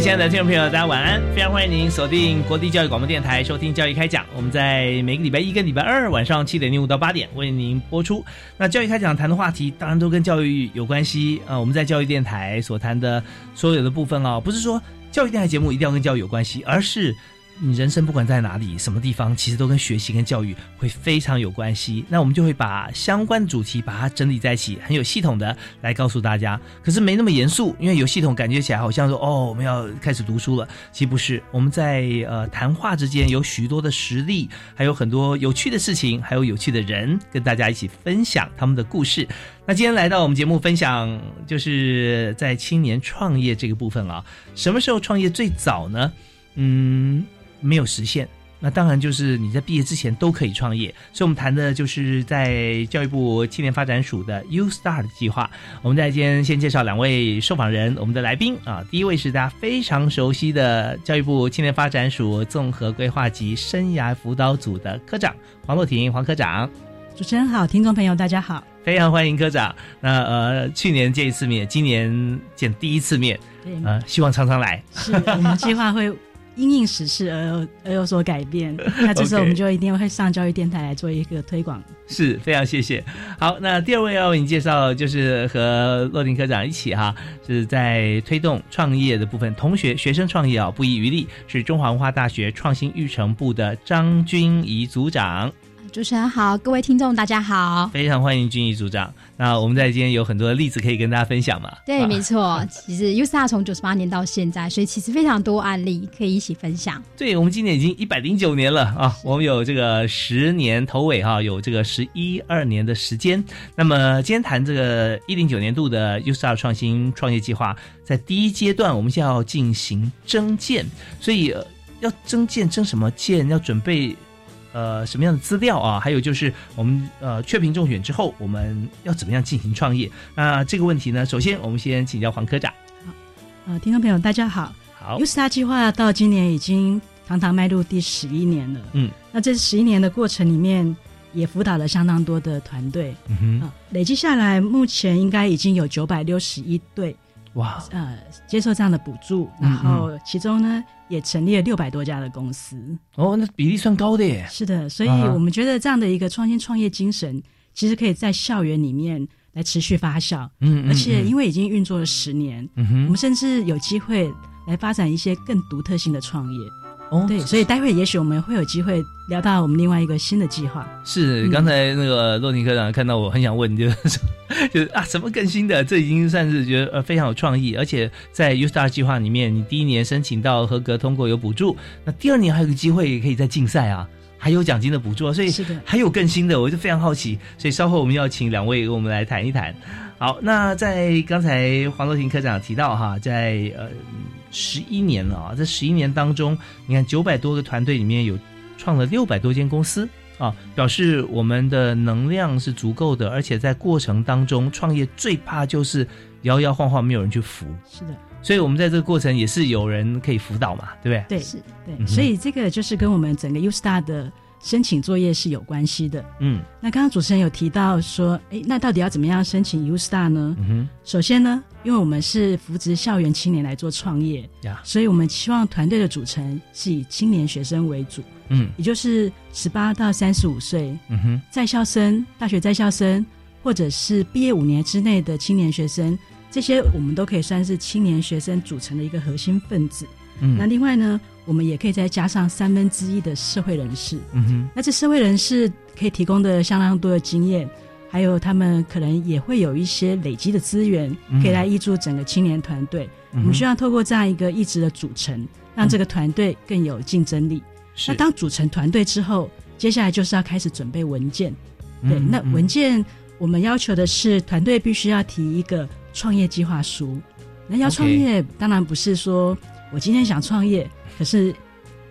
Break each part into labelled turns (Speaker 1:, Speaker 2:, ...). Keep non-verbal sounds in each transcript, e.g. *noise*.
Speaker 1: 亲爱的听众朋友，大家晚安！非常欢迎您锁定国立教育广播电台，收听《教育开讲》。我们在每个礼拜一跟礼拜二晚上七点零五到八点为您播出。那《教育开讲》谈的话题，当然都跟教育有关系啊。我们在教育电台所谈的所有的部分啊，不是说教育电台节目一定要跟教育有关系，而是。你人生不管在哪里、什么地方，其实都跟学习、跟教育会非常有关系。那我们就会把相关的主题把它整理在一起，很有系统的来告诉大家。可是没那么严肃，因为有系统，感觉起来好像说哦，我们要开始读书了。其实不是，我们在呃谈话之间有许多的实例，还有很多有趣的事情，还有有趣的人跟大家一起分享他们的故事。那今天来到我们节目分享，就是在青年创业这个部分啊，什么时候创业最早呢？嗯。没有实现，那当然就是你在毕业之前都可以创业。所以，我们谈的就是在教育部青年发展署的 U Star 的计划。我们在今天先介绍两位受访人，我们的来宾啊，第一位是大家非常熟悉的教育部青年发展署综合规划及生涯辅导组的科长黄洛婷黄科长。
Speaker 2: 主持人好，听众朋友大家好，
Speaker 1: 非常欢迎科长。那呃，去年见一次面，今年见第一次面，呃，希望常常来。
Speaker 2: 是我们计划会。因应时事而而有所改变，*laughs* 那这时候我们就一定会上教育电台来做一个推广。
Speaker 1: 是非常谢谢。好，那第二位要为你介绍，就是和洛林科长一起哈，是在推动创业的部分，同学学生创业啊，不遗余力，是中华文化大学创新育成部的张君怡组长。
Speaker 3: 主持人好，各位听众大家好，
Speaker 1: 非常欢迎君怡组长。那我们在今天有很多的例子可以跟大家分享嘛？
Speaker 3: 对，没错。其实 U S R 从九十八年到现在，所以其实非常多案例可以一起分享。
Speaker 1: 对，我们今年已经一百零九年了啊，我们有这个十年头尾哈，有这个十一二年的时间。那么今天谈这个一零九年度的 U S R 创新创业计划，在第一阶段，我们就要进行征建，所以要征建征什么建？要准备。呃，什么样的资料啊？还有就是我们呃确评中选之后，我们要怎么样进行创业？那这个问题呢，首先我们先请教黄科长。
Speaker 2: 好，呃，听众朋友大家好。
Speaker 1: 好
Speaker 2: u s t a 计划到今年已经堂堂迈入第十一年了。嗯，那这十一年的过程里面，也辅导了相当多的团队。嗯哼，累计下来，目前应该已经有九百六十一对。
Speaker 1: 哇，
Speaker 2: 呃，接受这样的补助，然后其中呢也成立了六百多家的公司。
Speaker 1: 哦，那比例算高的耶。
Speaker 2: 是的，所以我们觉得这样的一个创新创业精神，其实可以在校园里面来持续发酵。嗯，而且因为已经运作了十年，嗯哼，我们甚至有机会来发展一些更独特性的创业。哦，对，所以待会也许我们会有机会聊到我们另外一个新的计划。
Speaker 1: 是，刚才那个洛宁科长看到我很想问，就是就是啊，什么更新的？这已经算是觉得呃非常有创意，而且在 U Star 计划里面，你第一年申请到合格通过有补助，那第二年还有个机会可以再竞赛啊，还有奖金的补助，所以
Speaker 2: 是的，
Speaker 1: 还有更新的，我就非常好奇，所以稍后我们要请两位跟我们来谈一谈。好，那在刚才黄洛婷科长提到哈，在呃。十一年了啊！这十一年当中，你看九百多个团队里面有创了六百多间公司啊，表示我们的能量是足够的，而且在过程当中创业最怕就是摇摇晃晃没有人去扶。
Speaker 2: 是的，
Speaker 1: 所以我们在这个过程也是有人可以辅导嘛，对不
Speaker 2: 对？对，是，对，所以这个就是跟我们整个 U Star 的。申请作业是有关系的，嗯，那刚刚主持人有提到说，哎，那到底要怎么样申请 U Star 呢？嗯首先呢，因为我们是扶植校园青年来做创业，呀，所以我们希望团队的组成是以青年学生为主，嗯，也就是十八到三十五岁，嗯哼，在校生、大学在校生，或者是毕业五年之内的青年学生。这些我们都可以算是青年学生组成的一个核心分子。嗯，那另外呢，我们也可以再加上三分之一的社会人士。嗯哼，那这社会人士可以提供的相当多的经验，还有他们可能也会有一些累积的资源，可以来挹注整个青年团队。我们需要透过这样一个意志的组成，让这个团队更有竞争力。那当组成团队之后，接下来就是要开始准备文件。对，那文件我们要求的是团队必须要提一个创业计划书。那要创业，当然不是说我今天想创业，可是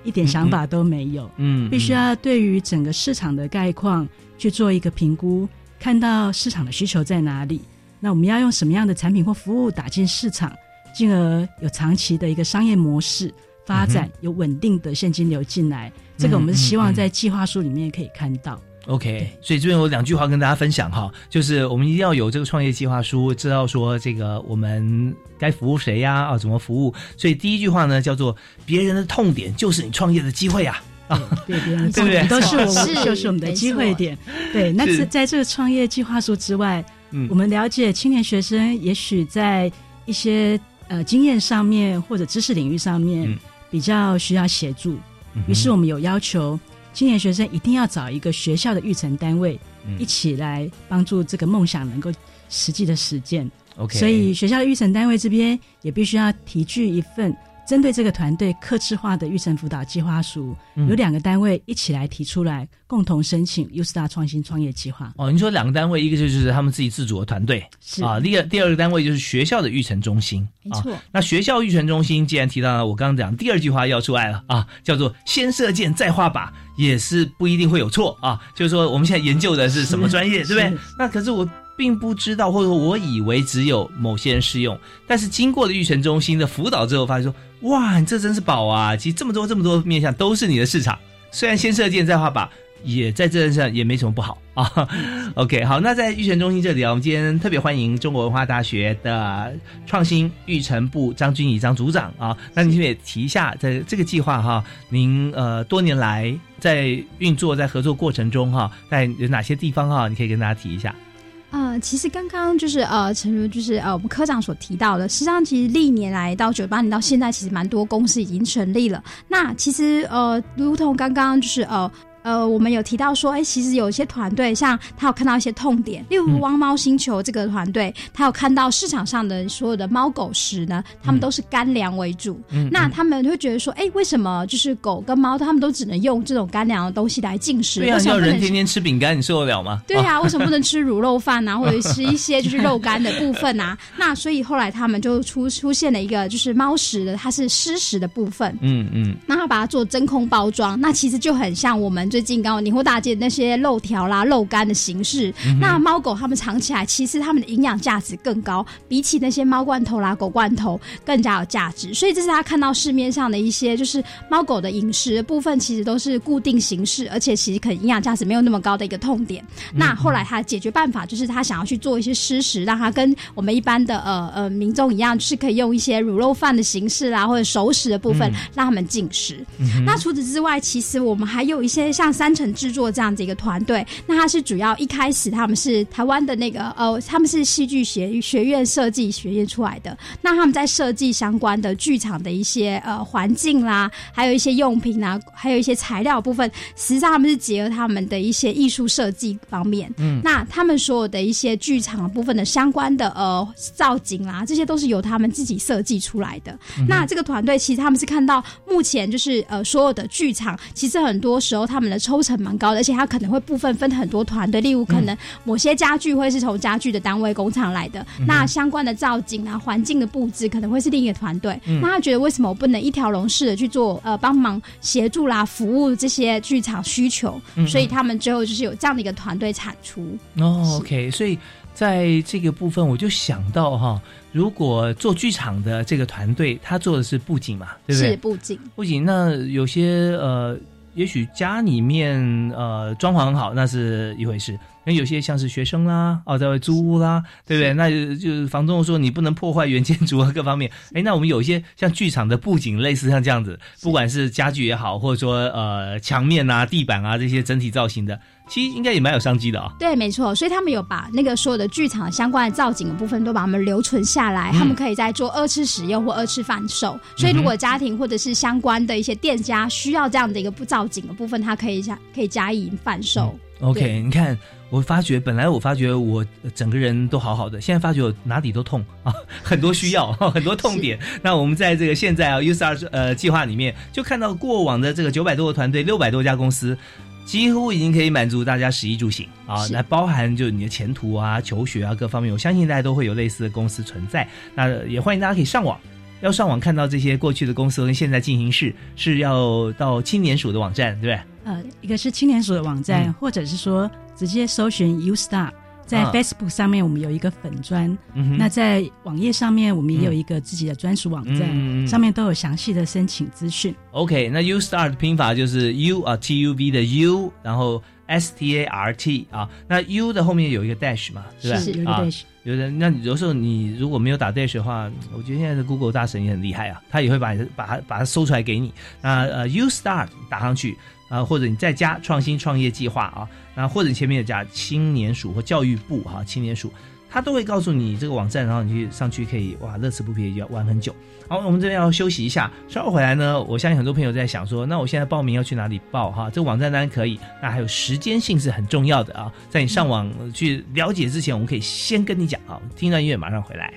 Speaker 2: 一点想法都没有。嗯，必须要对于整个市场的概况去做一个评估，看到市场的需求在哪里。那我们要用什么样的产品或服务打进市场，进而有长期的一个商业模式发展，有稳定的现金流进来。这个我们是希望在计划书里面可以看到。
Speaker 1: OK，所以这边有两句话跟大家分享哈，就是我们一定要有这个创业计划书，知道说这个我们该服务谁呀啊，怎么服务。所以第一句话呢叫做别人的痛点就是你创业的机会啊
Speaker 2: 啊，对别人的痛点都是我们就是我们的机会点。对，那是在这个创业计划书之外，嗯，我们了解青年学生也许在一些呃经验上面或者知识领域上面比较需要协助，于是我们有要求。青年学生一定要找一个学校的育成单位，一起来帮助这个梦想能够实际的实践。
Speaker 1: OK，
Speaker 2: 所以学校的育成单位这边也必须要提具一份。针对这个团队，客制化的育成辅导计划书，有两个单位一起来提出来，共同申请 U Star 创新创业计划。
Speaker 1: 哦，你说两个单位，一个就是他们自己自主的团队，
Speaker 2: 是
Speaker 1: 啊，第二第二个单位就是学校的育成中心。
Speaker 3: 没错，
Speaker 1: 那学校育成中心既然提到了，我刚刚讲第二句话要出来了啊，叫做先射箭再画靶，也是不一定会有错啊。就是说我们现在研究的是什么专业，对不对？那可是我。并不知道，或者说我以为只有某些人适用，但是经过了育成中心的辅导之后，发现说，哇，你这真是宝啊！其实这么多这么多面向都是你的市场。虽然先射箭再画靶，也在这上也没什么不好啊。*laughs* OK，好，那在育成中心这里啊，我们今天特别欢迎中国文化大学的创新育成部张君怡张组长啊。那您也提一下，在这个计划哈，您呃多年来在运作在合作过程中哈，在有哪些地方哈，你可以跟大家提一下。
Speaker 3: 呃，其实刚刚就是呃，陈如就是呃，我们科长所提到的，实际上其实历年来到九八年到现在，其实蛮多公司已经成立了。那其实呃，如同刚刚就是呃。呃，我们有提到说，哎，其实有一些团队，像他有看到一些痛点，例如汪猫星球这个团队，他有看到市场上的所有的猫狗食呢，他们都是干粮为主。那他们会觉得说，哎，为什么就是狗跟猫，他们都只能用这种干粮的东西来进食？
Speaker 1: 对啊，要人天天吃饼干，你受得了吗？
Speaker 3: 对啊，为什么不能吃卤肉饭啊，*laughs* 或者吃一些就是肉干的部分啊？那所以后来他们就出出现了一个就是猫食的，它是湿食的部分。嗯嗯，那他把它做真空包装，那其实就很像我们。最近刚宁波大街那些肉条啦、肉干的形式，那猫狗它们藏起来，其实它们的营养价值更高，比起那些猫罐头啦、狗罐头更加有价值。所以这是他看到市面上的一些，就是猫狗的饮食部分，其实都是固定形式，而且其实可能营养价值没有那么高的一个痛点。那后来他解决办法就是他想要去做一些湿食，让它跟我们一般的呃呃民众一样，就是可以用一些卤肉饭的形式啦，或者熟食的部分让他们进食。那除此之外，其实我们还有一些像。像三城制作这样子一个团队，那他是主要一开始他们是台湾的那个呃，他们是戏剧学学院设计学院出来的。那他们在设计相关的剧场的一些呃环境啦，还有一些用品啊，还有一些材料部分，实际上他们是结合他们的一些艺术设计方面。嗯，那他们所有的一些剧场部分的相关的呃造景啦，这些都是由他们自己设计出来的。那这个团队其实他们是看到目前就是呃所有的剧场，其实很多时候他们的抽成蛮高的，而且它可能会部分分很多团队，例如可能某些家具会是从家具的单位工厂来的，那相关的造景啊、环境的布置可能会是另一个团队。那他觉得为什么我不能一条龙式的去做呃帮忙协助啦、服务这些剧场需求？所以他们最后就是有这样的一个团队产出。
Speaker 1: 哦，OK，所以在这个部分我就想到哈，如果做剧场的这个团队，他做的是布景嘛，对不对？
Speaker 3: 是布景，
Speaker 1: 布景那有些呃。也许家里面呃装潢很好，那是一回事。那有些像是学生啦，哦，在外租屋啦，对不对？那就房东说你不能破坏原建筑啊，各方面。哎，那我们有一些像剧场的布景，类似像这样子，不管是家具也好，或者说呃墙面啊、地板啊这些整体造型的。其实应该也蛮有商机的啊。
Speaker 3: 对，没错，所以他们有把那个所有的剧场相关的造景的部分都把它们留存下来，他们可以在做二次使用或二次贩售。所以如果家庭或者是相关的一些店家需要这样的一个不造景的部分，它可以加可以加以贩售。
Speaker 1: OK，你看，我发觉本来我发觉我整个人都好好的，现在发觉我哪里都痛啊，很多需要，很多痛点。*laughs* 那我们在这个现在啊 u s r 呃计划里面，就看到过往的这个九百多个团队，六百多家公司。几乎已经可以满足大家食衣住行啊，来包含就你的前途啊、求学啊各方面，我相信大家都会有类似的公司存在。那也欢迎大家可以上网，要上网看到这些过去的公司跟现在进行式，是要到青年署的网站，对不对？
Speaker 2: 呃，一个是青年署的网站，或者是说直接搜寻 U Star。在 Facebook 上面，我们有一个粉砖。那在网页上面，我们也有一个自己的专属网站，上面都有详细的申请资讯。
Speaker 1: OK，那 U Star 的拼法就是 U 啊 T U V 的 U，然后 S T A R T 啊。那 U 的后面有一个 dash 嘛，
Speaker 2: 是吧？是有一个 dash。
Speaker 1: 有的那有时候你如果没有打 dash 的话，我觉得现在的 Google 大神也很厉害啊，他也会把把它把它搜出来给你。那呃 U Start 打上去。啊，或者你再加创新创业计划啊，那或者前面有加青年署或教育部哈，青年署，他都会告诉你这个网站，然后你去上去可以哇，乐此不疲要玩很久。好，我们这边要休息一下，稍后回来呢，我相信很多朋友在想说，那我现在报名要去哪里报哈？这个网站当然可以，那还有时间性是很重要的啊，在你上网去了解之前，我们可以先跟你讲啊，听到音乐马上回来。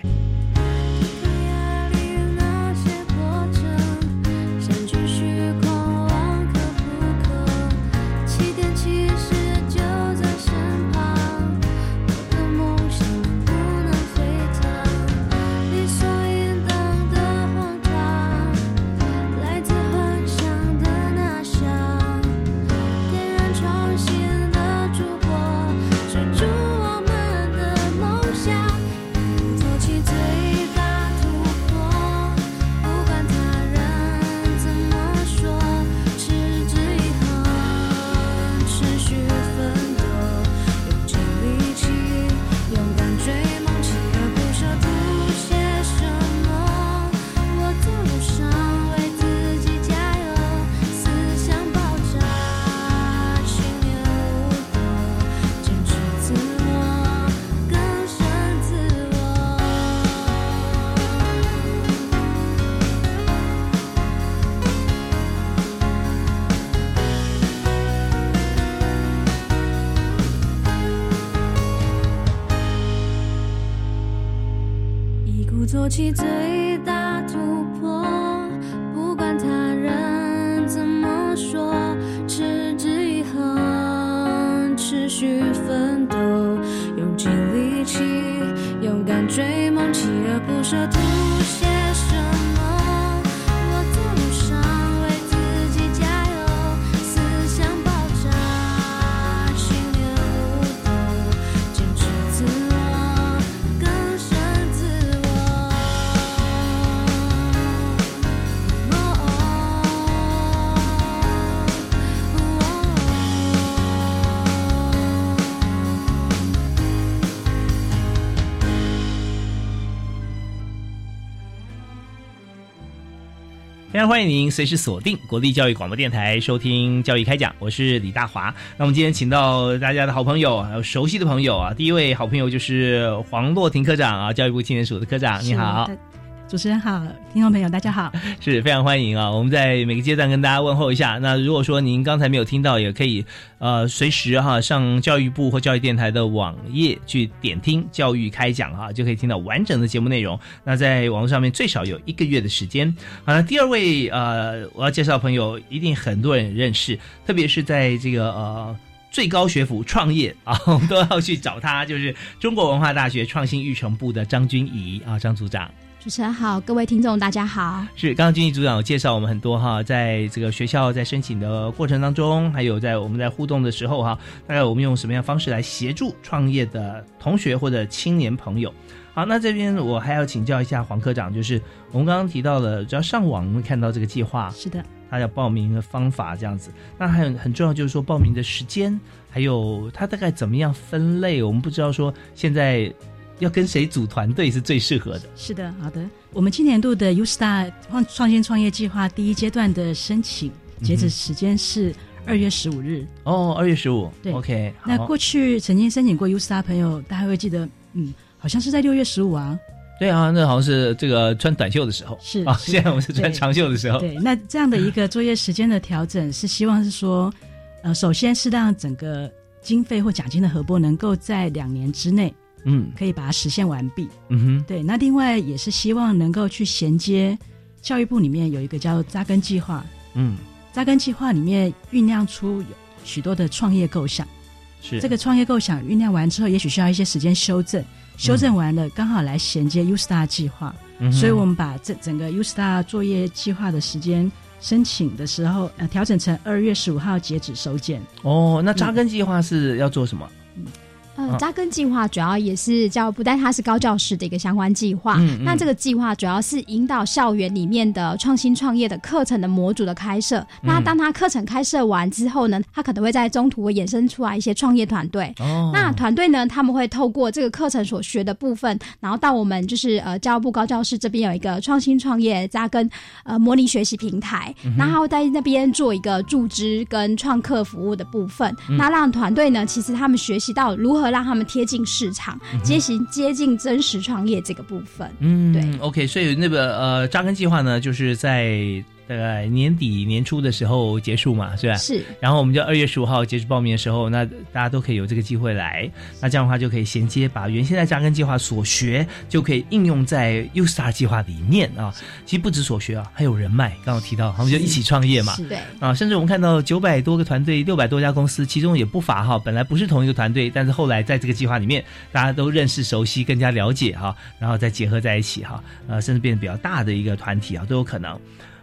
Speaker 1: 欢迎您随时锁定国立教育广播电台收听教育开讲，我是李大华。那我们今天请到大家的好朋友，还有熟悉的朋友啊。第一位好朋友就是黄洛婷科长啊，教育部青年署的科长，你好。
Speaker 2: 主持人好，听众朋友大家好，*laughs*
Speaker 1: 是非常欢迎啊！我们在每个阶段跟大家问候一下。那如果说您刚才没有听到，也可以呃随时哈上教育部或教育电台的网页去点听教育开讲哈，就可以听到完整的节目内容。那在网络上面最少有一个月的时间。好了，第二位呃我要介绍朋友，一定很多人认识，特别是在这个呃最高学府创业啊，我 *laughs* 们都要去找他，就是中国文化大学创新育成部的张君怡啊，张组长。
Speaker 3: 主持人好，各位听众大家好。
Speaker 1: 是刚刚经济组长有介绍我们很多哈，在这个学校在申请的过程当中，还有在我们在互动的时候哈，大概我们用什么样方式来协助创业的同学或者青年朋友？好，那这边我还要请教一下黄科长，就是我们刚刚提到的，只要上网会看到这个计划，
Speaker 2: 是的。
Speaker 1: 他要报名的方法这样子。那还有很重要就是说报名的时间，还有他大概怎么样分类，我们不知道说现在要跟谁组团队是最适合的。
Speaker 2: 是的，好的。我们今年度的 U Star 创创新创业计划第一阶段的申请截止时间是二月十五日。
Speaker 1: 哦，二月十五。
Speaker 2: 对
Speaker 1: ，OK。
Speaker 2: 那过去曾经申请过 U Star 朋友，大家会记得，嗯，好像是在六月十五啊。
Speaker 1: 对啊，那好像是这个穿短袖的时候。
Speaker 2: 是
Speaker 1: 啊，现在我们是穿长袖的时候。
Speaker 2: 对，那这样的一个作业时间的调整，是希望是说，呃，首先是让整个经费或奖金的核拨能够在两年之内。嗯，可以把它实现完毕。嗯哼，对。那另外也是希望能够去衔接教育部里面有一个叫扎根计划。嗯，扎根计划里面酝酿出有许多的创业构想。
Speaker 1: 是
Speaker 2: 这个创业构想酝酿完之后，也许需要一些时间修正。修正完了，刚好来衔接 U Star 计划。嗯，所以我们把这整个 U Star 作业计划的时间申请的时候，呃，调整成二月十五号截止收件。
Speaker 1: 哦，那扎根计划是要做什么？
Speaker 3: 呃，扎根计划主要也是教育部，但它是高教师的一个相关计划。那这个计划主要是引导校园里面的创新创业的课程的模组的开设。那当他课程开设完之后呢，他可能会在中途会衍生出来一些创业团队。那团队呢，他们会透过这个课程所学的部分，然后到我们就是呃教育部高教师这边有一个创新创业扎根呃模拟学习平台，然后在那边做一个助资跟创客服务的部分。那让团队呢，其实他们学习到如何。让他们贴近市场，接近接近真实创业这个部分。嗯，对
Speaker 1: ，OK，所以那个呃扎根计划呢，就是在。大概年底年初的时候结束嘛，是吧？
Speaker 3: 是。
Speaker 1: 然后我们就二月十五号截止报名的时候，那大家都可以有这个机会来。那这样的话就可以衔接，把原先在扎根计划所学，就可以应用在 U Star 计划里面啊。其实不止所学啊，还有人脉。刚刚提到，他们就一起创业嘛。
Speaker 3: 对。
Speaker 1: 啊，甚至我们看到九百多个团队，六百多家公司，其中也不乏哈，本来不是同一个团队，但是后来在这个计划里面，大家都认识、熟悉、更加了解哈，然后再结合在一起哈，呃，甚至变得比较大的一个团体啊，都有可能。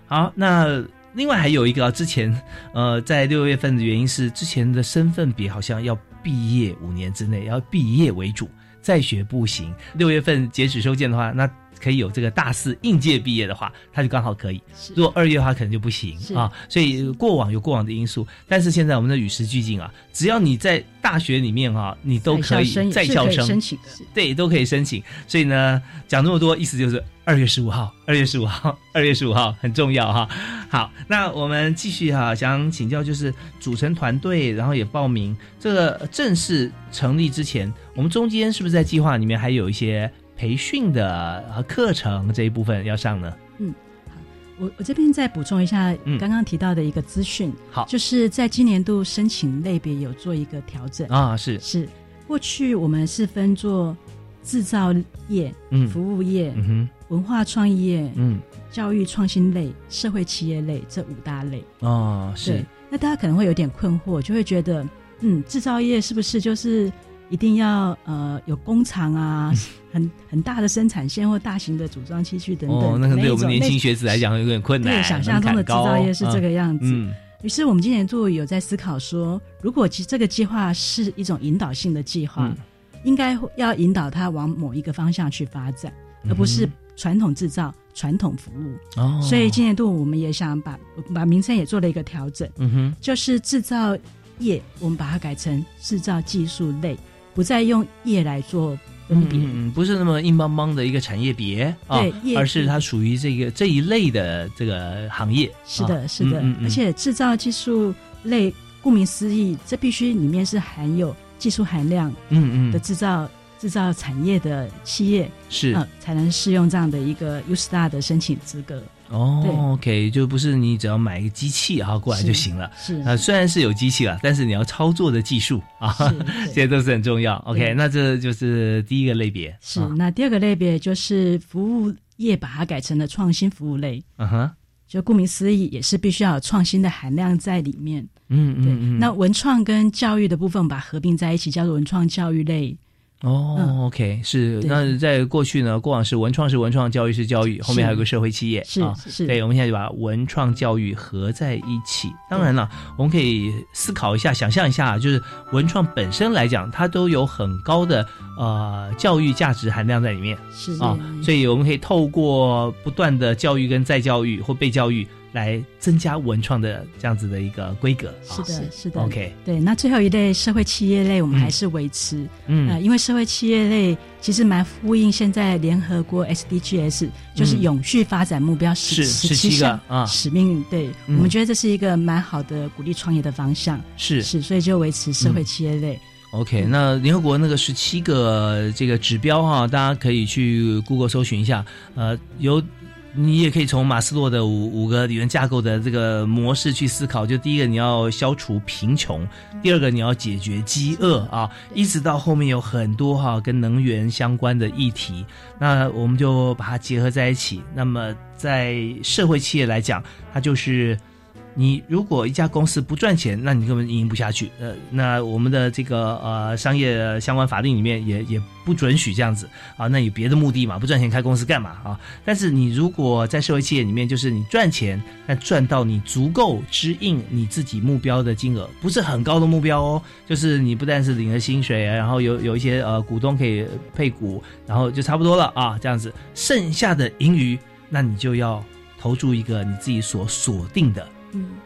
Speaker 1: 好，那另外还有一个啊，之前呃，在六月份的原因是之前的身份比好像要毕业五年之内要毕业为主，再学不行。六月份截止收件的话，那。可以有这个大四应届毕业的话，他就刚好可以。如果二月的话，可能就不行啊。所以过往有过往的因素，但是现在我们的与时俱进啊，只要你在大学里面啊，你都可以在校生
Speaker 2: 申请的，
Speaker 1: 对，都可以申请。所以呢，讲这么多，意思就是二月十五号，二月十五号，*laughs* 二月十五号很重要哈。好，那我们继续哈，想请教就是组成团队，然后也报名这个正式成立之前，我们中间是不是在计划里面还有一些？培训的和课程这一部分要上呢？嗯，
Speaker 2: 好，我我这边再补充一下刚刚提到的一个资讯。
Speaker 1: 好，
Speaker 2: 就是在今年度申请类别有做一个调整
Speaker 1: 啊，是
Speaker 2: 是，过去我们是分做制造业、嗯，服务业、嗯，文化创意业、嗯，教育创新类、社会企业类这五大类
Speaker 1: 哦，是。
Speaker 2: 那大家可能会有点困惑，就会觉得，嗯，制造业是不是就是？一定要呃有工厂啊，*laughs* 很很大的生产线或大型的组装器具等等。哦，
Speaker 1: 那可能对我们年轻学子来讲有点困难。
Speaker 2: 对，想象中的制造业是这个样子。于是我们今年度有在思考说，如果其实这个计划是一种引导性的计划，应该要引导它往某一个方向去发展，而不是传统制造、传统服务。哦，所以今年度我们也想把把名称也做了一个调整。嗯哼，就是制造业，我们把它改成制造技术类。不再用业来做分别，
Speaker 1: 嗯，不是那么硬邦邦的一个产业别啊，而是它属于这个这一类的这个行业。
Speaker 2: 是的，是的，而且制造技术类，顾名思义，这必须里面是含有技术含量，嗯嗯的制造制造产业的企业
Speaker 1: 是，
Speaker 2: 才能适用这样的一个 U Star 的申请资格。
Speaker 1: 哦，OK，就不是你只要买一个机器然后过来就行了。
Speaker 2: 是
Speaker 1: 啊，虽然是有机器了，但是你要操作的技术啊，*laughs* 这些都是很重要。OK，那这就是第一个类别。
Speaker 2: 是，那第二个类别就是服务业，把它改成了创新服务类。嗯哼，就顾名思义，也是必须要有创新的含量在里面。嗯嗯嗯。那文创跟教育的部分把合并在一起，叫做文创教育类。
Speaker 1: 哦，OK，是那在过去呢，过往是文创是文创，教育是教育，后面还有个社会企业
Speaker 2: 啊，是。
Speaker 1: 对，我们现在就把文创教育合在一起。当然了，我们可以思考一下，想象一下，就是文创本身来讲，它都有很高的呃教育价值含量在里面，
Speaker 2: 是。啊，
Speaker 1: 所以我们可以透过不断的教育跟再教育或被教育。来增加文创的这样子的一个规格。
Speaker 2: 是的，是的。
Speaker 1: OK，
Speaker 2: 对。那最后一类社会企业类，我们还是维持。嗯。呃，因为社会企业类其实蛮呼应现在联合国 SDGs，就是永续发展目标十
Speaker 1: 十七个
Speaker 2: 啊使命。对，我们觉得这是一个蛮好的鼓励创业的方向。
Speaker 1: 是
Speaker 2: 是，所以就维持社会企业类。
Speaker 1: OK，那联合国那个十七个这个指标哈，大家可以去 Google 搜寻一下。呃，有你也可以从马斯洛的五五个理论架构的这个模式去思考。就第一个，你要消除贫穷；第二个，你要解决饥饿啊，一直到后面有很多哈跟能源相关的议题。那我们就把它结合在一起。那么在社会企业来讲，它就是。你如果一家公司不赚钱，那你根本经营不下去。呃，那我们的这个呃商业相关法令里面也也不准许这样子啊。那有别的目的嘛？不赚钱开公司干嘛啊？但是你如果在社会企业里面，就是你赚钱，那赚到你足够支应你自己目标的金额，不是很高的目标哦。就是你不但是领了薪水，然后有有一些呃股东可以配股，然后就差不多了啊。这样子，剩下的盈余，那你就要投注一个你自己所锁定的。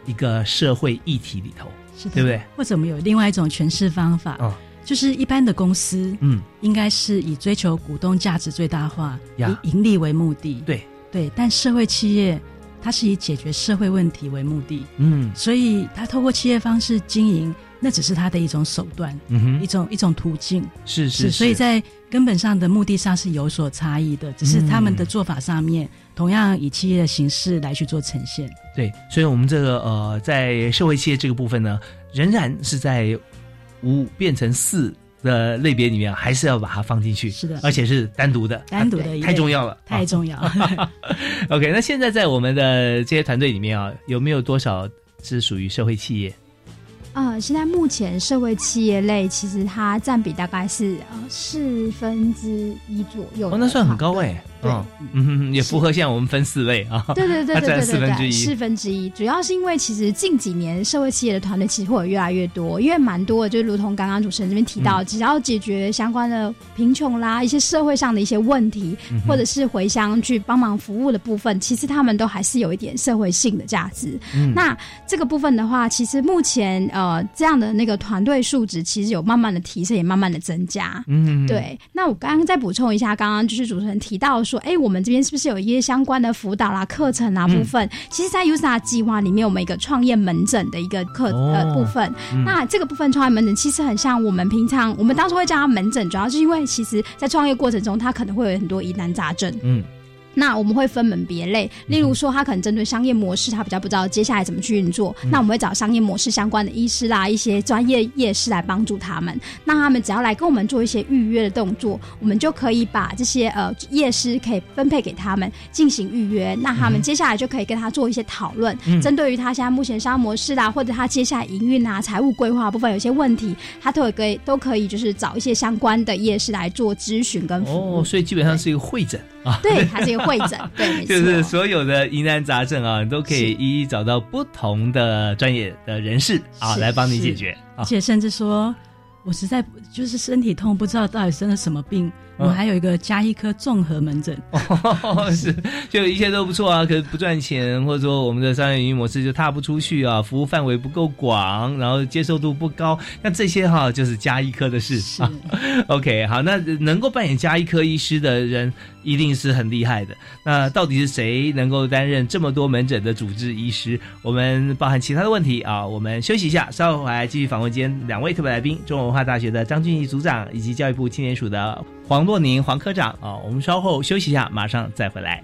Speaker 1: 一个社会议题里头，
Speaker 2: 是的，
Speaker 1: 对不对？
Speaker 2: 或者我们有另外一种诠释方法，嗯，就是一般的公司，嗯，应该是以追求股东价值最大化、以盈利为目的，
Speaker 1: 对。
Speaker 2: 对。但社会企业，它是以解决社会问题为目的，嗯，所以它透过企业方式经营，那只是它的一种手段，嗯哼，一种一种途径，
Speaker 1: 是是。
Speaker 2: 所以在根本上的目的上是有所差异的，只是他们的做法上面。同样以企业的形式来去做呈现，
Speaker 1: 对，所以，我们这个呃，在社会企业这个部分呢，仍然是在五变成四的类别里面，还是要把它放进去，
Speaker 2: 是的，
Speaker 1: 而且是单独的，
Speaker 2: 单独的，
Speaker 1: 太重要了，
Speaker 2: 太重要了。*laughs* *laughs*
Speaker 1: OK，那现在在我们的这些团队里面啊，有没有多少是属于社会企业？
Speaker 3: 呃，现在目前社会企业类其实它占比大概是呃四分之一左右，
Speaker 1: 哦，那算很高哎。
Speaker 3: 对，
Speaker 1: 嗯，也符合现在我们分四类啊。
Speaker 3: 对对对对对对，
Speaker 1: 四分之一，
Speaker 3: 四分之一。主要是因为其实近几年社会企业的团队其实会有越来越多，因为蛮多的，就如同刚刚主持人这边提到，只要解决相关的贫穷啦，一些社会上的一些问题，或者是回乡去帮忙服务的部分，其实他们都还是有一点社会性的价值。那这个部分的话，其实目前呃这样的那个团队数值其实有慢慢的提升，也慢慢的增加。嗯，对。那我刚刚再补充一下，刚刚就是主持人提到。说，哎，我们这边是不是有一些相关的辅导啦、课程啊部分？其实，在 USA 计划里面，我们一个创业门诊的一个课呃部分。那这个部分创业门诊其实很像我们平常，我们当初会叫它门诊，主要是因为其实在创业过程中，它可能会有很多疑难杂症。嗯。那我们会分门别类，例如说，他可能针对商业模式，他比较不知道接下来怎么去运作。那我们会找商业模式相关的医师啦，一些专业业师来帮助他们。那他们只要来跟我们做一些预约的动作，我们就可以把这些呃业师可以分配给他们进行预约。那他们接下来就可以跟他做一些讨论，针对于他现在目前商业模式啦，或者他接下来营运啊、财务规划部分有些问题，他都有可以都可以就是找一些相关的业师来做咨询跟服务。
Speaker 1: 哦，所以基本上是一个会诊。
Speaker 3: 啊，对，它是一个会诊，*laughs* 对，
Speaker 1: 就是所有的疑难杂症啊，你都可以一一找到不同的专业的人士啊，来帮你解决。
Speaker 2: 而且甚至说，我实在就是身体痛，不知道到底生了什么病。我们还有一个加医科综合门诊，哦 *laughs*
Speaker 1: 是就一切都不错啊，可是不赚钱，或者说我们的商业营运模式就踏不出去啊，服务范围不够广，然后接受度不高，那这些哈就是加医科的事啊。*laughs* OK，好，那能够扮演加医科医师的人一定是很厉害的。那到底是谁能够担任这么多门诊的主治医师？我们包含其他的问题啊，我们休息一下，稍后回来继续访问今天两位特别来宾：中国文化大学的张俊义组长以及教育部青年署的。黄洛宁，黄科长啊，我们稍后休息一下，马上再回来。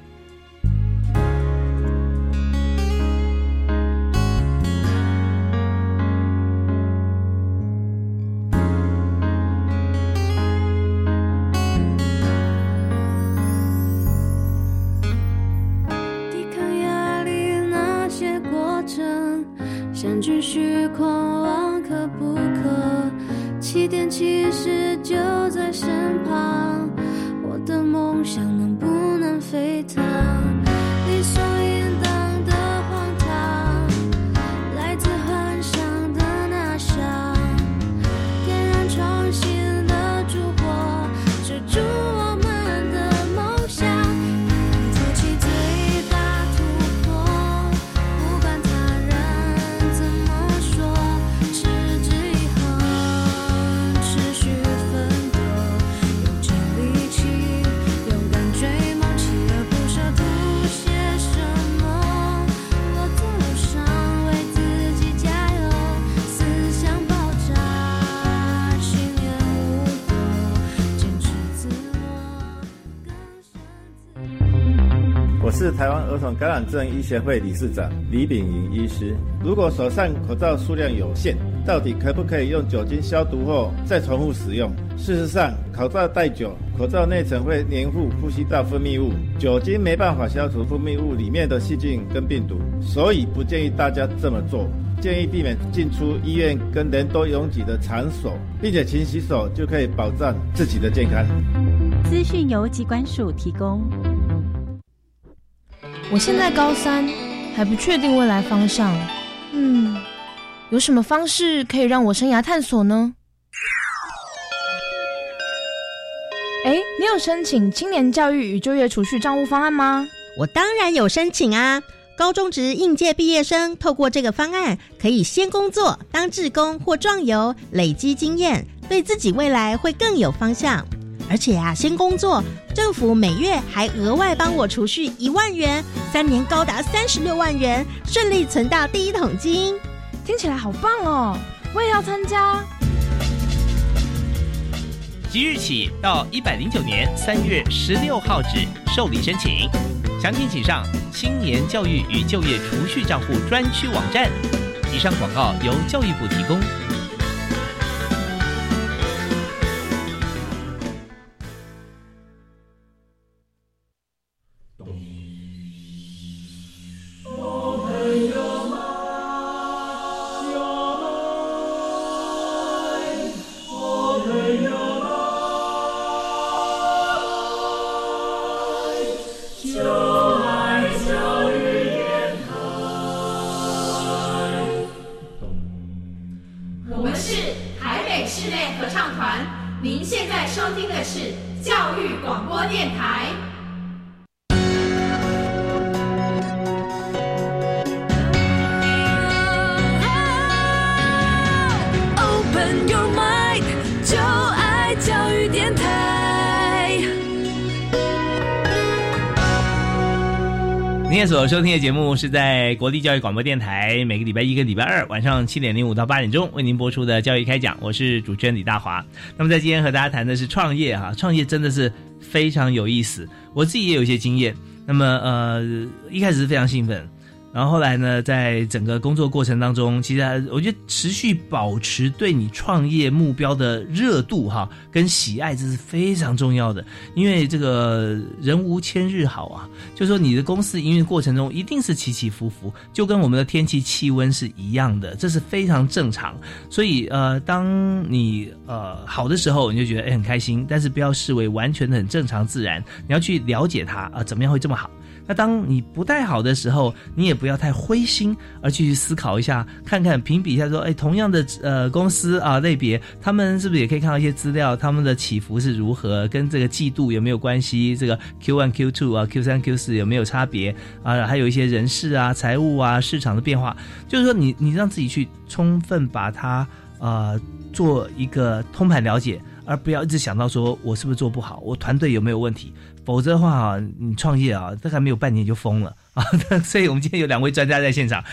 Speaker 4: 抵抗压力那些过程，相距虚空，望可不？起点其实就在身旁，我的梦想能不能沸腾？
Speaker 5: 是台湾儿童感染症医学会理事长李炳云医师。如果手上口罩数量有限，到底可不可以用酒精消毒后再重复使用？事实上，口罩戴久，口罩内层会粘附呼吸道分泌物，酒精没办法消除分泌物里面的细菌跟病毒，所以不建议大家这么做。建议避免进出医院跟人多拥挤的场所，并且勤洗手，就可以保障自己的健康。
Speaker 6: 资讯由机关署提供。
Speaker 7: 我现在高三，还不确定未来方向。嗯，有什么方式可以让我生涯探索呢？哎，你有申请青年教育与就业储蓄账户方案吗？
Speaker 8: 我当然有申请啊！高中职应届毕业生透过这个方案，可以先工作当志工或壮游，累积经验，对自己未来会更有方向。而且啊，先工作，政府每月还额外帮我储蓄一万元，三年高达三十六万元，顺利存到第一桶金，
Speaker 7: 听起来好棒哦！我也要参加。
Speaker 1: 即日起到一百零九年三月十六号止受理申请，详情请上青年教育与就业储蓄账户专区网站。以上广告由教育部提供。我收听的节目是在国立教育广播电台，每个礼拜一跟礼拜二晚上七点零五到八点钟为您播出的教育开讲，我是主持人李大华。那么在今天和大家谈的是创业哈，创业真的是非常有意思，我自己也有一些经验。那么呃，一开始是非常兴奋。然后后来呢，在整个工作过程当中，其实我觉得持续保持对你创业目标的热度哈，跟喜爱这是非常重要的。因为这个人无千日好啊，就说你的公司营运过程中一定是起起伏伏，就跟我们的天气气温是一样的，这是非常正常。所以呃，当你呃好的时候，你就觉得哎很开心，但是不要视为完全的很正常自然，你要去了解它啊，怎么样会这么好。那当你不太好的时候，你也不要太灰心，而去思考一下，看看评比一下，说，哎，同样的呃公司啊类别，他们是不是也可以看到一些资料，他们的起伏是如何，跟这个季度有没有关系？这个 Q one Q two 啊，Q 三 Q 四有没有差别啊？还有一些人事啊、财务啊、市场的变化，就是说，你你让自己去充分把它呃做一个通盘了解，而不要一直想到说我是不是做不好，我团队有没有问题。否则的话啊，你创业啊，大概没有半年就疯了啊！*laughs* 所以我们今天有两位专家在现场，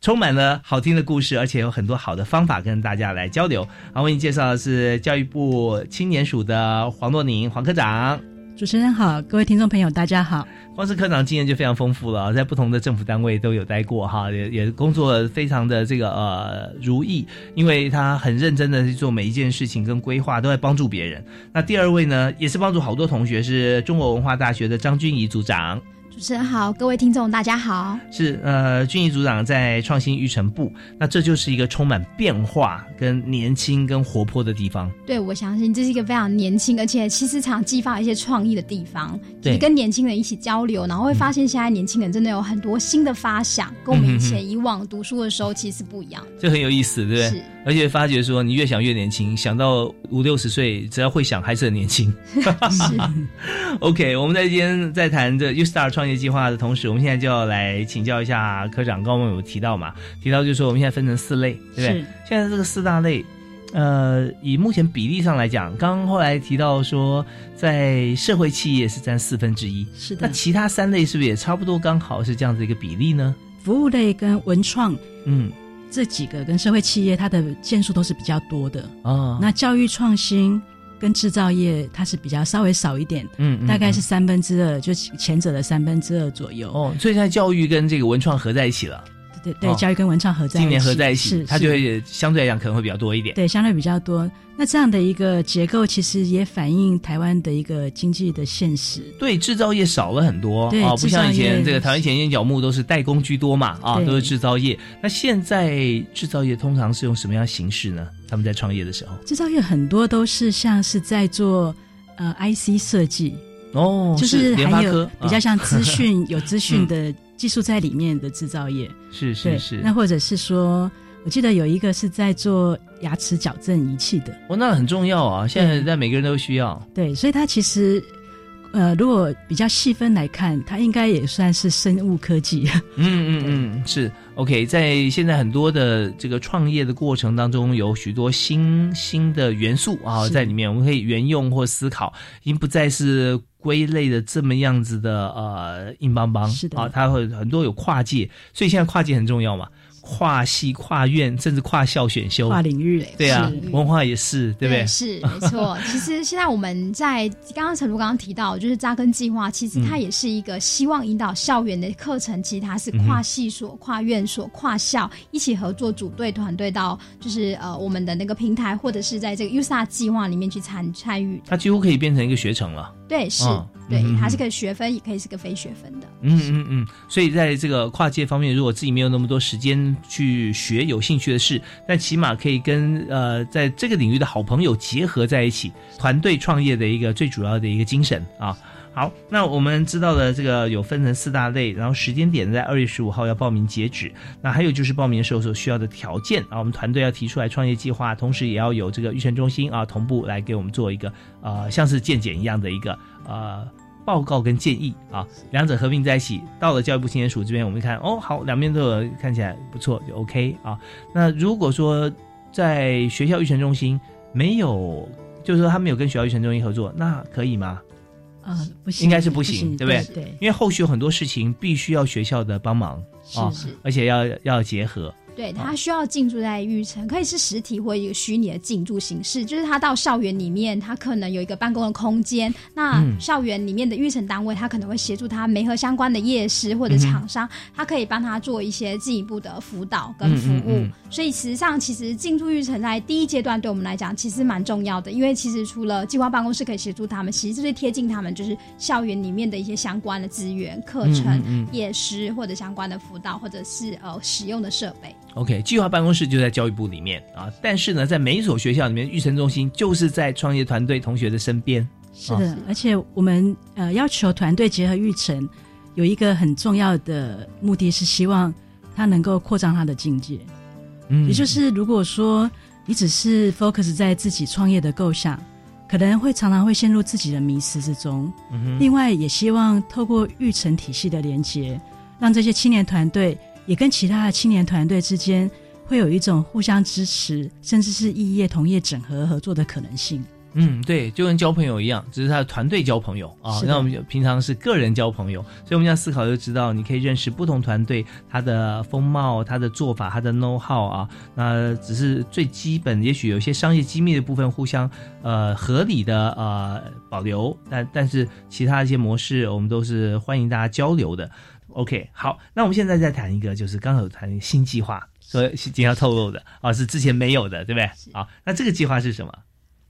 Speaker 1: 充满了好听的故事，而且有很多好的方法跟大家来交流。好，为您介绍的是教育部青年署的黄若宁黄科长。
Speaker 2: 主持人好，各位听众朋友，大家好。
Speaker 1: 光是科长经验就非常丰富了，在不同的政府单位都有待过哈，也也工作非常的这个呃如意，因为他很认真的去做每一件事情跟规划，都在帮助别人。那第二位呢，也是帮助好多同学，是中国文化大学的张君怡组长。
Speaker 3: 主持人好，各位听众大家好。
Speaker 1: 是呃，俊逸组长在创新育成部，那这就是一个充满变化、跟年轻、跟活泼的地方。
Speaker 3: 对，我相信这是一个非常年轻，而且其实常激发一些创意的地方。
Speaker 1: 对，
Speaker 3: 跟年轻人一起交流，然后会发现现在年轻人真的有很多新的发想，跟我们以前以往读书的时候其实是不一样。
Speaker 1: 这很有意思，对不对？是。而且发觉说，你越想越年轻，想到五六十岁，只要会想还是很年轻。*laughs*
Speaker 3: 是。*laughs*
Speaker 1: OK，我们在今天在谈这 U Star 创业。计划的同时，我们现在就要来请教一下科长。刚刚我们有提到嘛？提到就是说，我们现在分成四类，对不对？现在这个四大类，呃，以目前比例上来讲，刚刚后来提到说，在社会企业是占四分之一，
Speaker 2: 是的。
Speaker 1: 那其他三类是不是也差不多刚好是这样子一个比例呢？
Speaker 2: 服务类跟文创，嗯，这几个跟社会企业它的件数都是比较多的
Speaker 1: 哦。
Speaker 2: 那教育创新。跟制造业它是比较稍微少一点，嗯，大概是三分之二，就前者的三分之二左右。
Speaker 1: 哦，所以现在教育跟这个文创合在一起了。
Speaker 2: 对对，教育跟文创合在一起
Speaker 1: 今年合在一起，它就会相对来讲可能会比较多一点。
Speaker 2: 对，相对比较多。那这样的一个结构，其实也反映台湾的一个经济的现实。
Speaker 1: 对，制造业少了很多啊，不像以前这个台湾前眼角木都是代工居多嘛啊，都是制造业。那现在制造业通常是用什么样形式呢？他们在创业的时候，
Speaker 2: 制造业很多都是像是在做呃 IC 设计。
Speaker 1: 哦，
Speaker 2: 就是还有比较像资讯 *laughs* 有资讯的。技术在里面的制造业。
Speaker 1: 是是是，
Speaker 2: 那或者是说，我记得有一个是在做牙齿矫正仪器的，
Speaker 1: 哦，那很重要啊，现在在每个人都需要。
Speaker 2: 对，所以它其实，呃，如果比较细分来看，它应该也算是生物科技。*laughs*
Speaker 1: 嗯嗯嗯，是 OK，在现在很多的这个创业的过程当中，有许多新新的元素啊在里面，我们可以沿用或思考，已经不再是。归类的这么样子的呃硬邦邦
Speaker 2: 是的
Speaker 1: 啊，它会很多有跨界，所以现在跨界很重要嘛，跨系、跨院，甚至跨校选修、
Speaker 2: 跨领域，
Speaker 1: 对啊，文化也是，对不对？
Speaker 3: 是没错。*laughs* 其实现在我们在刚刚陈如刚刚提到，就是扎根计划，其实它也是一个希望引导校园的课程，其实它是跨系所、跨院所、跨校一起合作组队团队到，就是呃我们的那个平台，或者是在这个 USA 计划里面去参参与，
Speaker 1: 它几乎可以变成一个学程了。
Speaker 3: 对，是，对，它是个学分，也可以是个非学分的。
Speaker 1: 嗯嗯嗯，所以在这个跨界方面，如果自己没有那么多时间去学有兴趣的事，但起码可以跟呃在这个领域的好朋友结合在一起，团队创业的一个最主要的一个精神啊。好，那我们知道了这个有分成四大类，然后时间点在二月十五号要报名截止。那还有就是报名的时候所需要的条件啊，我们团队要提出来创业计划，同时也要有这个预算中心啊同步来给我们做一个呃像是见检一样的一个呃报告跟建议啊，两者合并在一起。到了教育部青年署这边，我们看哦，好，两边都有看起来不错，就 OK 啊。那如果说在学校预算中心没有，就是说他没有跟学校预算中心合作，那可以吗？
Speaker 2: 啊，不行，
Speaker 1: 应该是不行，对不对？
Speaker 2: 对，
Speaker 1: 因为后续有很多事情必须要学校的帮忙，
Speaker 3: 是是，
Speaker 1: 而且要要结合。
Speaker 3: 对他需要进驻在育成，可以是实体或一个虚拟的进驻形式。就是他到校园里面，他可能有一个办公的空间。那校园里面的育成单位，他可能会协助他媒合相关的业师或者厂商，他可以帮他做一些进一步的辅导跟服务。所以，实际上，其实进驻育成在第一阶段，对我们来讲，其实蛮重要的。因为其实除了计划办公室可以协助他们，其实最贴近他们就是校园里面的一些相关的资源、课程、业师或者相关的辅导，或者是呃使用的设备。
Speaker 1: OK，计划办公室就在教育部里面啊，但是呢，在每一所学校里面，育成中心就是在创业团队同学的身边。
Speaker 2: 是的，而且我们呃要求团队结合育成，有一个很重要的目的是希望他能够扩张他的境界。嗯，也就是如果说你只是 focus 在自己创业的构想，可能会常常会陷入自己的迷失之中。嗯另外，也希望透过育成体系的连接，让这些青年团队。也跟其他的青年团队之间会有一种互相支持，甚至是异业同业整合合作的可能性。
Speaker 1: 嗯，对，就跟交朋友一样，只是他的团队交朋友啊。那我们平常是个人交朋友，所以我们要思考就知道，你可以认识不同团队，他的风貌、他的做法、他的 know how 啊。那只是最基本，也许有些商业机密的部分互相呃合理的呃保留，但但是其他一些模式，我们都是欢迎大家交流的。OK，好，那我们现在再谈一个，就是刚有谈新计划，说今天要透露的啊，是之前没有的，对不对？好，那这个计划是什么？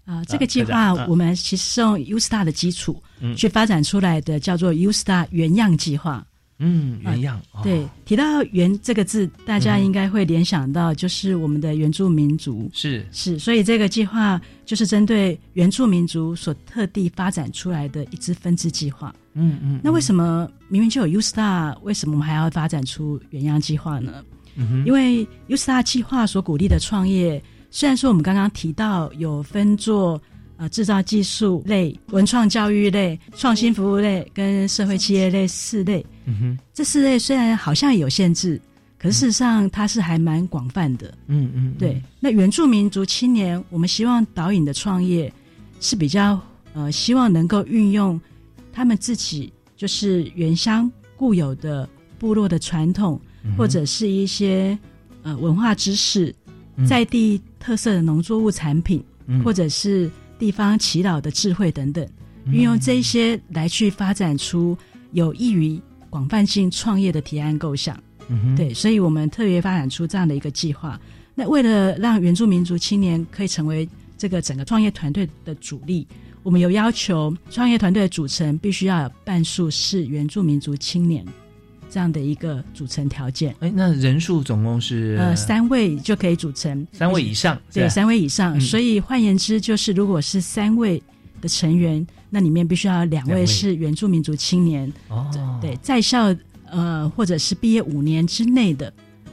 Speaker 2: 啊，这个计划我们其实是用 Ustar 的基础去发展出来的，叫做 Ustar 原样计划。
Speaker 1: 嗯，原样。
Speaker 2: 对，提到“原”这个字，大家应该会联想到就是我们的原住民族。
Speaker 1: 是
Speaker 2: 是，所以这个计划就是针对原住民族所特地发展出来的一支分支计划。
Speaker 1: 嗯嗯，
Speaker 2: 那为什么明明就有 Ustar，为什么我们还要发展出原样计划呢？嗯因为 Ustar 计划所鼓励的创业，虽然说我们刚刚提到有分做呃制造技术类、文创教育类、创新服务类跟社会企业类四类。嗯哼，这四类虽然好像有限制，可是事实上它是还蛮广泛的。
Speaker 1: 嗯嗯，
Speaker 2: 对。那原住民族青年，我们希望导引的创业是比较呃，希望能够运用。他们自己就是原乡固有的部落的传统，或者是一些呃文化知识，在地特色的农作物产品，或者是地方祈祷的智慧等等，运用这些来去发展出有益于广泛性创业的提案构想。对，所以我们特别发展出这样的一个计划。那为了让原住民族青年可以成为这个整个创业团队的主力，我们有要求创业团队的组成必须要有半数是原住民族青年。这样的一个组成条件，
Speaker 1: 哎，那人数总共是？
Speaker 2: 呃三位就可以组成。
Speaker 1: 三位以上，
Speaker 2: 对，三位以上。所以换言之，就是如果是三位的成员，那里面必须要两位是原住民族青年，哦，对，在校呃或者是毕业五年之内的，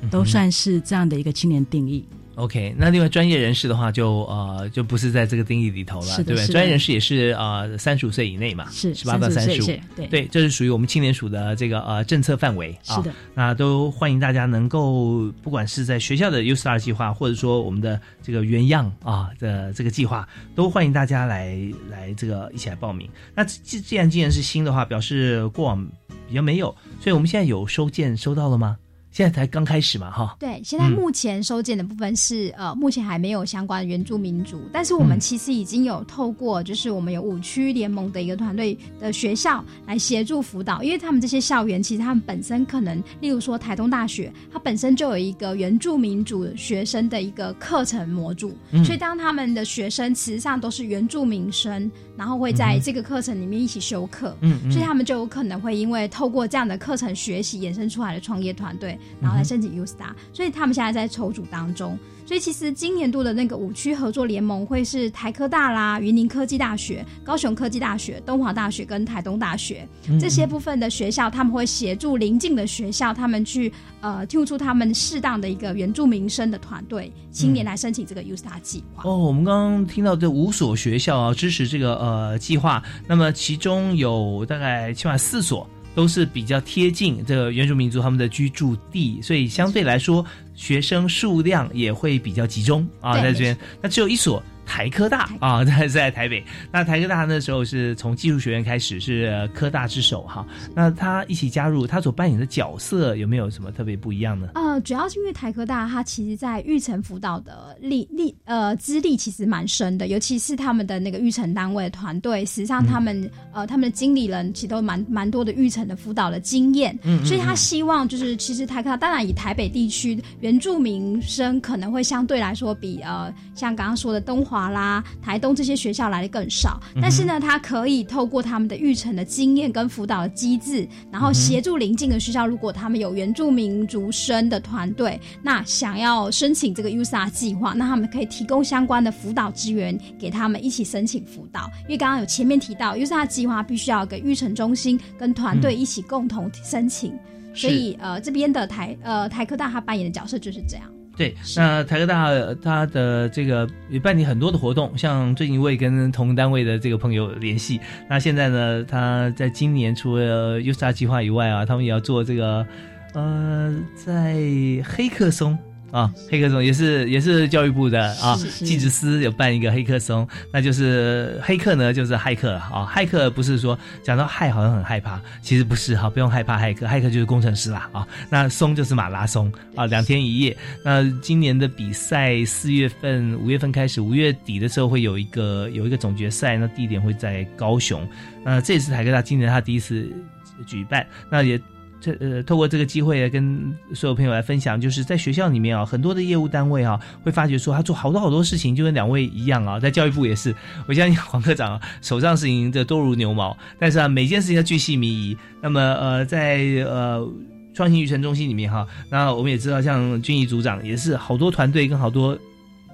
Speaker 2: 都算是这样的一个青年定义。
Speaker 1: OK，那另外专业人士的话，就呃就不是在这个定义里头了，对不对？专业人士也是呃三十五岁以内嘛，
Speaker 2: 是
Speaker 1: 十八到三十五，
Speaker 2: 对
Speaker 1: 对，这是属于我们青年署的这个呃政策范围
Speaker 2: 啊。是的，
Speaker 1: 那都欢迎大家能够，不管是在学校的 U Star 计划，或者说我们的这个原样啊的这个计划，都欢迎大家来来这个一起来报名。那既既然既然是新的话，表示过往比较没有，所以我们现在有收件收到了吗？现在才刚开始嘛，哈。
Speaker 3: 对，现在目前收件的部分是呃，目前还没有相关的原住民族，但是我们其实已经有透过就是我们有五区联盟的一个团队的学校来协助辅导，因为他们这些校园其实他们本身可能，例如说台东大学，它本身就有一个原住民族学生的一个课程模组，所以当他们的学生实际上都是原住民生，然后会在这个课程里面一起修课，嗯，所以他们就有可能会因为透过这样的课程学习衍生出来的创业团队。然后来申请 U Star，所以他们现在在筹组当中。所以其实今年度的那个五区合作联盟会是台科大啦、云林科技大学、高雄科技大学、东华大学跟台东大学这些部分的学校，他们会协助邻近的学校，他们去呃挑出他们适当的一个原住民生的团队青年来申请这个 U Star 计划。
Speaker 1: 哦，我们刚刚听到这五所学校啊支持这个呃计划，那么其中有大概起码四所。都是比较贴近这个原住民族他们的居住地，所以相对来说学生数量也会比较集中啊，在这边。那只有一所。台科大啊，在在台北。那台科大那时候是从技术学院开始，是科大之首哈。那他一起加入，他所扮演的角色有没有什么特别不一样呢？
Speaker 3: 呃，主要是因为台科大，它其实在育成辅导的历历呃资历其实蛮深的，尤其是他们的那个育成单位团队，实际上他们呃他们的经理人其实都蛮蛮多的育成的辅导的经验。嗯，所以他希望就是其实台科大，当然以台北地区原住民生可能会相对来说比呃像刚刚说的东华。华啦，台东这些学校来的更少，但是呢，他可以透过他们的育成的经验跟辅导的机制，然后协助邻近的学校，如果他们有原住民族生的团队，那想要申请这个 USA 计划，那他们可以提供相关的辅导资源给他们一起申请辅导。因为刚刚有前面提到 USA 计划必须要跟育成中心跟团队一起共同申请，所以呃，这边的台呃台科大他扮演的角色就是这样。
Speaker 1: 对，那台科大它的这个也办理很多的活动，像最近我也跟同单位的这个朋友联系，那现在呢，他在今年除了 U R 计划以外啊，他们也要做这个，呃，在黑客松。啊，黑客松也是也是教育部的啊，技职司有办一个黑客松，那就是黑客呢就是骇客啊，骇客不是说讲到骇好像很害怕，其实不是哈，不用害怕骇客，骇客就是工程师啦啊，那松就是马拉松啊，两天一夜。那今年的比赛四月份、五月份开始，五月底的时候会有一个有一个总决赛，那地点会在高雄。那这也是台科大今年他第一次举办，那也。这呃，透过这个机会来跟所有朋友来分享，就是在学校里面啊，很多的业务单位啊，会发觉说他做好多好多事情，就跟两位一样啊，在教育部也是，我相信黄科长啊，手上事情的多如牛毛，但是啊，每件事情要巨细靡遗。那么呃，在呃创新育成中心里面哈，那我们也知道，像军仪组长也是好多团队跟好多，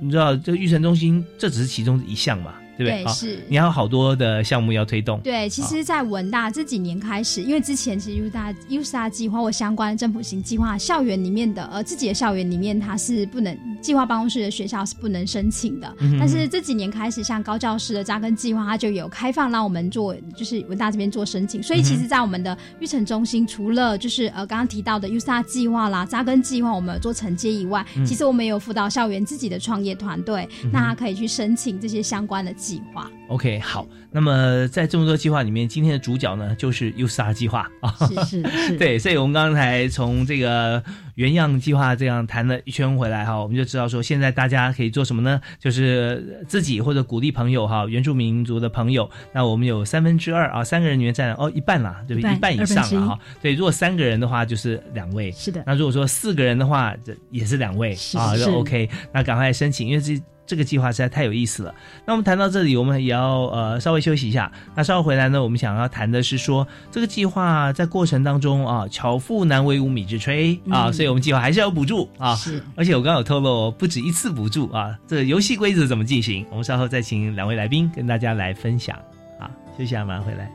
Speaker 1: 你知道这育成中心这只是其中一项嘛。对不对？
Speaker 3: 是，
Speaker 1: 你还有好多的项目要推动。
Speaker 3: 对，其实，在文大这几年开始，因为之前其实 U 大 U 大计划或相关的政府型计划，校园里面的呃自己的校园里面，它是不能计划办公室的学校是不能申请的。但是这几年开始，像高教师的扎根计划，它就有开放让我们做，就是文大这边做申请。所以，其实，在我们的育成中心，除了就是呃刚刚提到的 U 大计划啦、扎根计划，我们做承接以外，其实我们也有辅导校园自己的创业团队，那他可以去申请这些相关的。计划。
Speaker 1: OK，好。那么在这么多计划里面，今天的主角呢就是 U Star 计划
Speaker 2: 啊，是是，*laughs*
Speaker 1: 对。所以我们刚才从这个原样计划这样谈了一圈回来哈，我们就知道说现在大家可以做什么呢？就是自己或者鼓励朋友哈，原住民族的朋友。那我们有三分之二啊，三个人里面占哦一半啦，对不对？一半以上了哈。对，如果三个人的话就是两位，
Speaker 2: 是的。
Speaker 1: 那如果说四个人的话，这也是两位啊，就 OK。那赶快申请，因为这。这个计划实在太有意思了。那我们谈到这里，我们也要呃稍微休息一下。那稍后回来呢，我们想要谈的是说，这个计划在过程当中啊，巧妇难为无米之炊啊，所以我们计划还是要补助啊。
Speaker 2: 是，
Speaker 1: 而且我刚刚有透露，不止一次补助啊。这个游戏规则怎么进行？我们稍后再请两位来宾跟大家来分享。啊，休息啊，马上回来。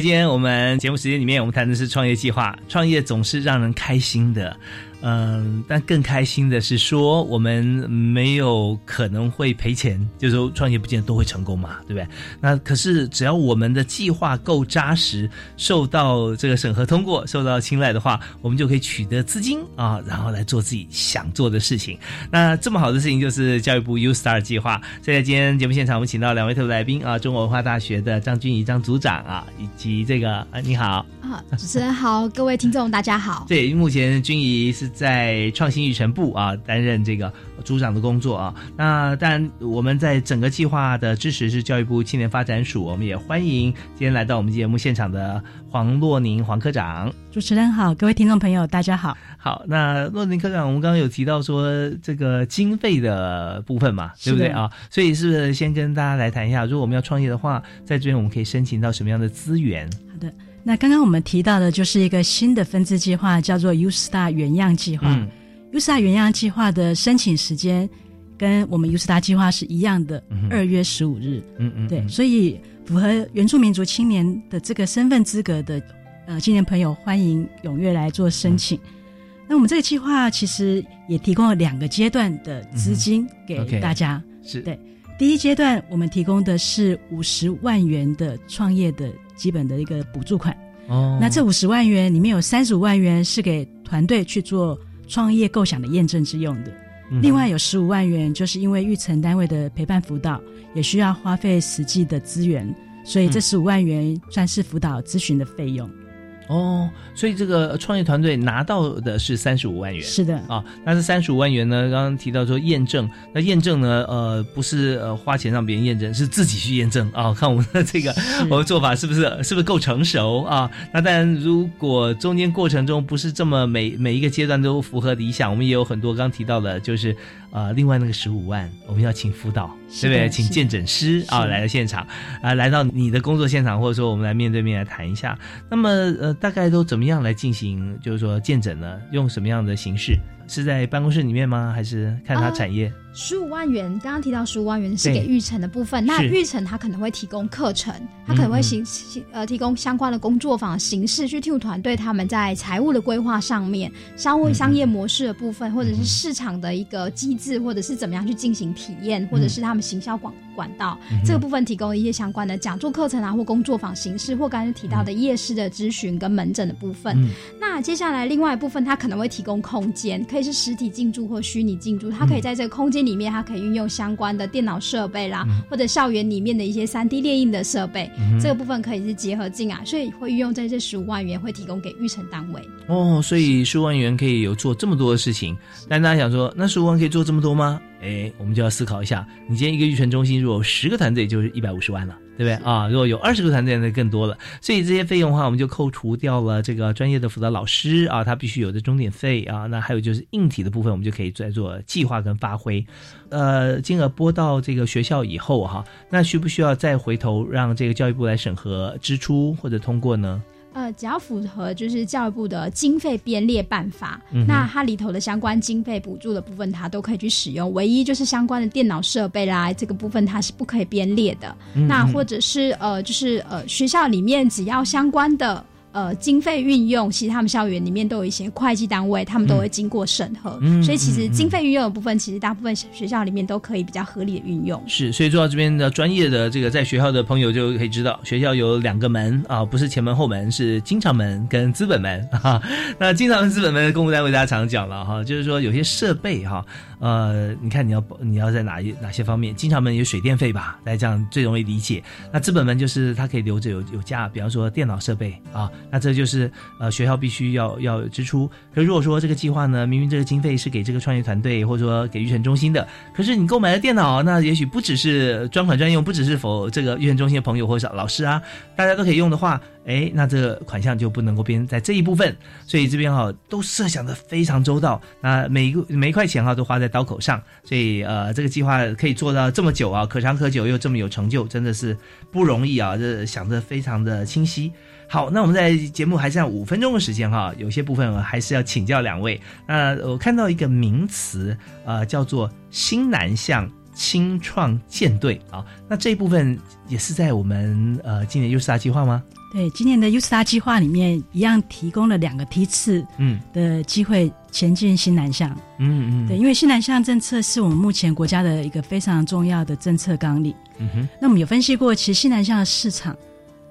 Speaker 1: 今天我们节目时间里面，我们谈的是创业计划。创业总是让人开心的。嗯，但更开心的是说，我们没有可能会赔钱，就是说创业不见得都会成功嘛，对不对？那可是只要我们的计划够扎实，受到这个审核通过，受到青睐的话，我们就可以取得资金啊，然后来做自己想做的事情。那这么好的事情就是教育部 U Star 计划。所以在今天节目现场，我们请到两位特别来宾啊，中国文化大学的张君怡张组长啊，以及这个啊，你好
Speaker 3: 啊，主持人好，各位听众大家好。
Speaker 1: 对，目前君怡是。在创新育成部啊，担任这个组长的工作啊。那当然，我们在整个计划的支持是教育部青年发展署，我们也欢迎今天来到我们节目现场的黄洛宁黄科长。
Speaker 2: 主持人好，各位听众朋友大家好。
Speaker 1: 好，那洛宁科长，我们刚刚有提到说这个经费的部分嘛，对不对啊？所以是不是先跟大家来谈一下，如果我们要创业的话，在这边我们可以申请到什么样的资源？
Speaker 2: 好的。那刚刚我们提到的就是一个新的分支计划，叫做 U Star 原样计划。U Star 原样计划的申请时间跟我们 U Star 计划是一样的，二月十五日。嗯嗯，对，所以符合原住民族青年的这个身份资格的呃青年朋友，欢迎踊跃来做申请。那我们这个计划其实也提供了两个阶段的资金给大家。
Speaker 1: 是
Speaker 2: 对，第一阶段我们提供的是五十万元的创业的。基本的一个补助款。哦，那这五十万元里面有三十五万元是给团队去做创业构想的验证之用的，另外有十五万元就是因为育成单位的陪伴辅导也需要花费实际的资源，所以这十五万元算是辅导咨询的费用。
Speaker 1: 哦，所以这个创业团队拿到的是三十五万元，
Speaker 2: 是的
Speaker 1: 啊。那这三十五万元呢？刚刚提到说验证，那验证呢？呃，不是呃花钱让别人验证，是自己去验证啊。看我们的这个我们做法是不是是不是够成熟啊？那当然，如果中间过程中不是这么每每一个阶段都符合理想，我们也有很多刚提到的，就是。呃，另外那个十五万，我们要请辅导，对不对？请鉴诊师啊来到现场，啊，来到你的工作现场，或者说我们来面对面来谈一下。那么，呃，大概都怎么样来进行？就是说鉴诊呢？用什么样的形式？是在办公室里面吗？还是看他产业？
Speaker 3: 十五万元，刚刚提到十五万元是给育成的部分。那育成他可能会提供课程，他可能会形呃提供相关的工作坊形式，去替团队他们在财务的规划上面、商务商业模式的部分，或者是市场的一个机制，或者是怎么样去进行体验，或者是他们行销管管道这个部分提供一些相关的讲座课程啊，或工作坊形式，或刚才提到的夜市的咨询跟门诊的部分。那接下来另外一部分，它可能会提供空间，可以是实体进驻或虚拟进驻，它可以在这个空间。里面它可以运用相关的电脑设备啦，或者校园里面的一些三 D 列印的设备，这个部分可以是结合进啊，所以会运用在这十五万元会提供给育成单位。
Speaker 1: 哦，所以十五万元可以有做这么多的事情，但大家想说，那十五万可以做这么多吗？哎，我们就要思考一下，你今天一个育成中心如果十个团队就是一百五十万了。对不对啊？如果有二十个团队，那更多了。所以这些费用的话，我们就扣除掉了这个专业的辅导老师啊，他必须有的钟点费啊。那还有就是硬体的部分，我们就可以再做计划跟发挥。呃，金额拨到这个学校以后哈，那需不需要再回头让这个教育部来审核支出或者通过呢？
Speaker 3: 呃，只要符合就是教育部的经费编列办法，那它里头的相关经费补助的部分，它都可以去使用。唯一就是相关的电脑设备啦，这个部分它是不可以编列的。那或者是呃，就是呃，学校里面只要相关的。呃，经费运用，其实他们校园里面都有一些会计单位，他们都会经过审核，所以其实经费运用的部分，其实大部分学校里面都可以比较合理的运用。
Speaker 1: 是，所以做到这边的专业的这个在学校的朋友就可以知道，学校有两个门啊，不是前门后门，是经常门跟资本门哈。那经常门、资本门，公务单位大家常讲了哈，就是说有些设备哈。呃，你看你要你要在哪一哪些方面？经常门有水电费吧，来这样最容易理解。那资本门就是它可以留着有有价，比方说电脑设备啊，那这就是呃学校必须要要支出。可如果说这个计划呢，明明这个经费是给这个创业团队或者说给育成中心的，可是你购买了电脑，那也许不只是专款专用，不只是否这个育成中心的朋友或者老师啊，大家都可以用的话。哎，那这个款项就不能够编在这一部分，所以这边哈都设想的非常周到。那每一个每一块钱哈都花在刀口上，所以呃这个计划可以做到这么久啊，可长可久又这么有成就，真的是不容易啊！这想的非常的清晰。好，那我们在节目还剩五分钟的时间哈，有些部分还是要请教两位。那我看到一个名词呃叫做新南向清创舰队啊，那这一部分也是在我们呃今年优势大计划吗？
Speaker 2: 对，今年的 U Star 计划里面一样提供了两个梯次，嗯，的机会前进新南向，嗯嗯，对，因为新南向政策是我们目前国家的一个非常重要的政策纲领，嗯哼，那我们有分析过，其实新南向的市场，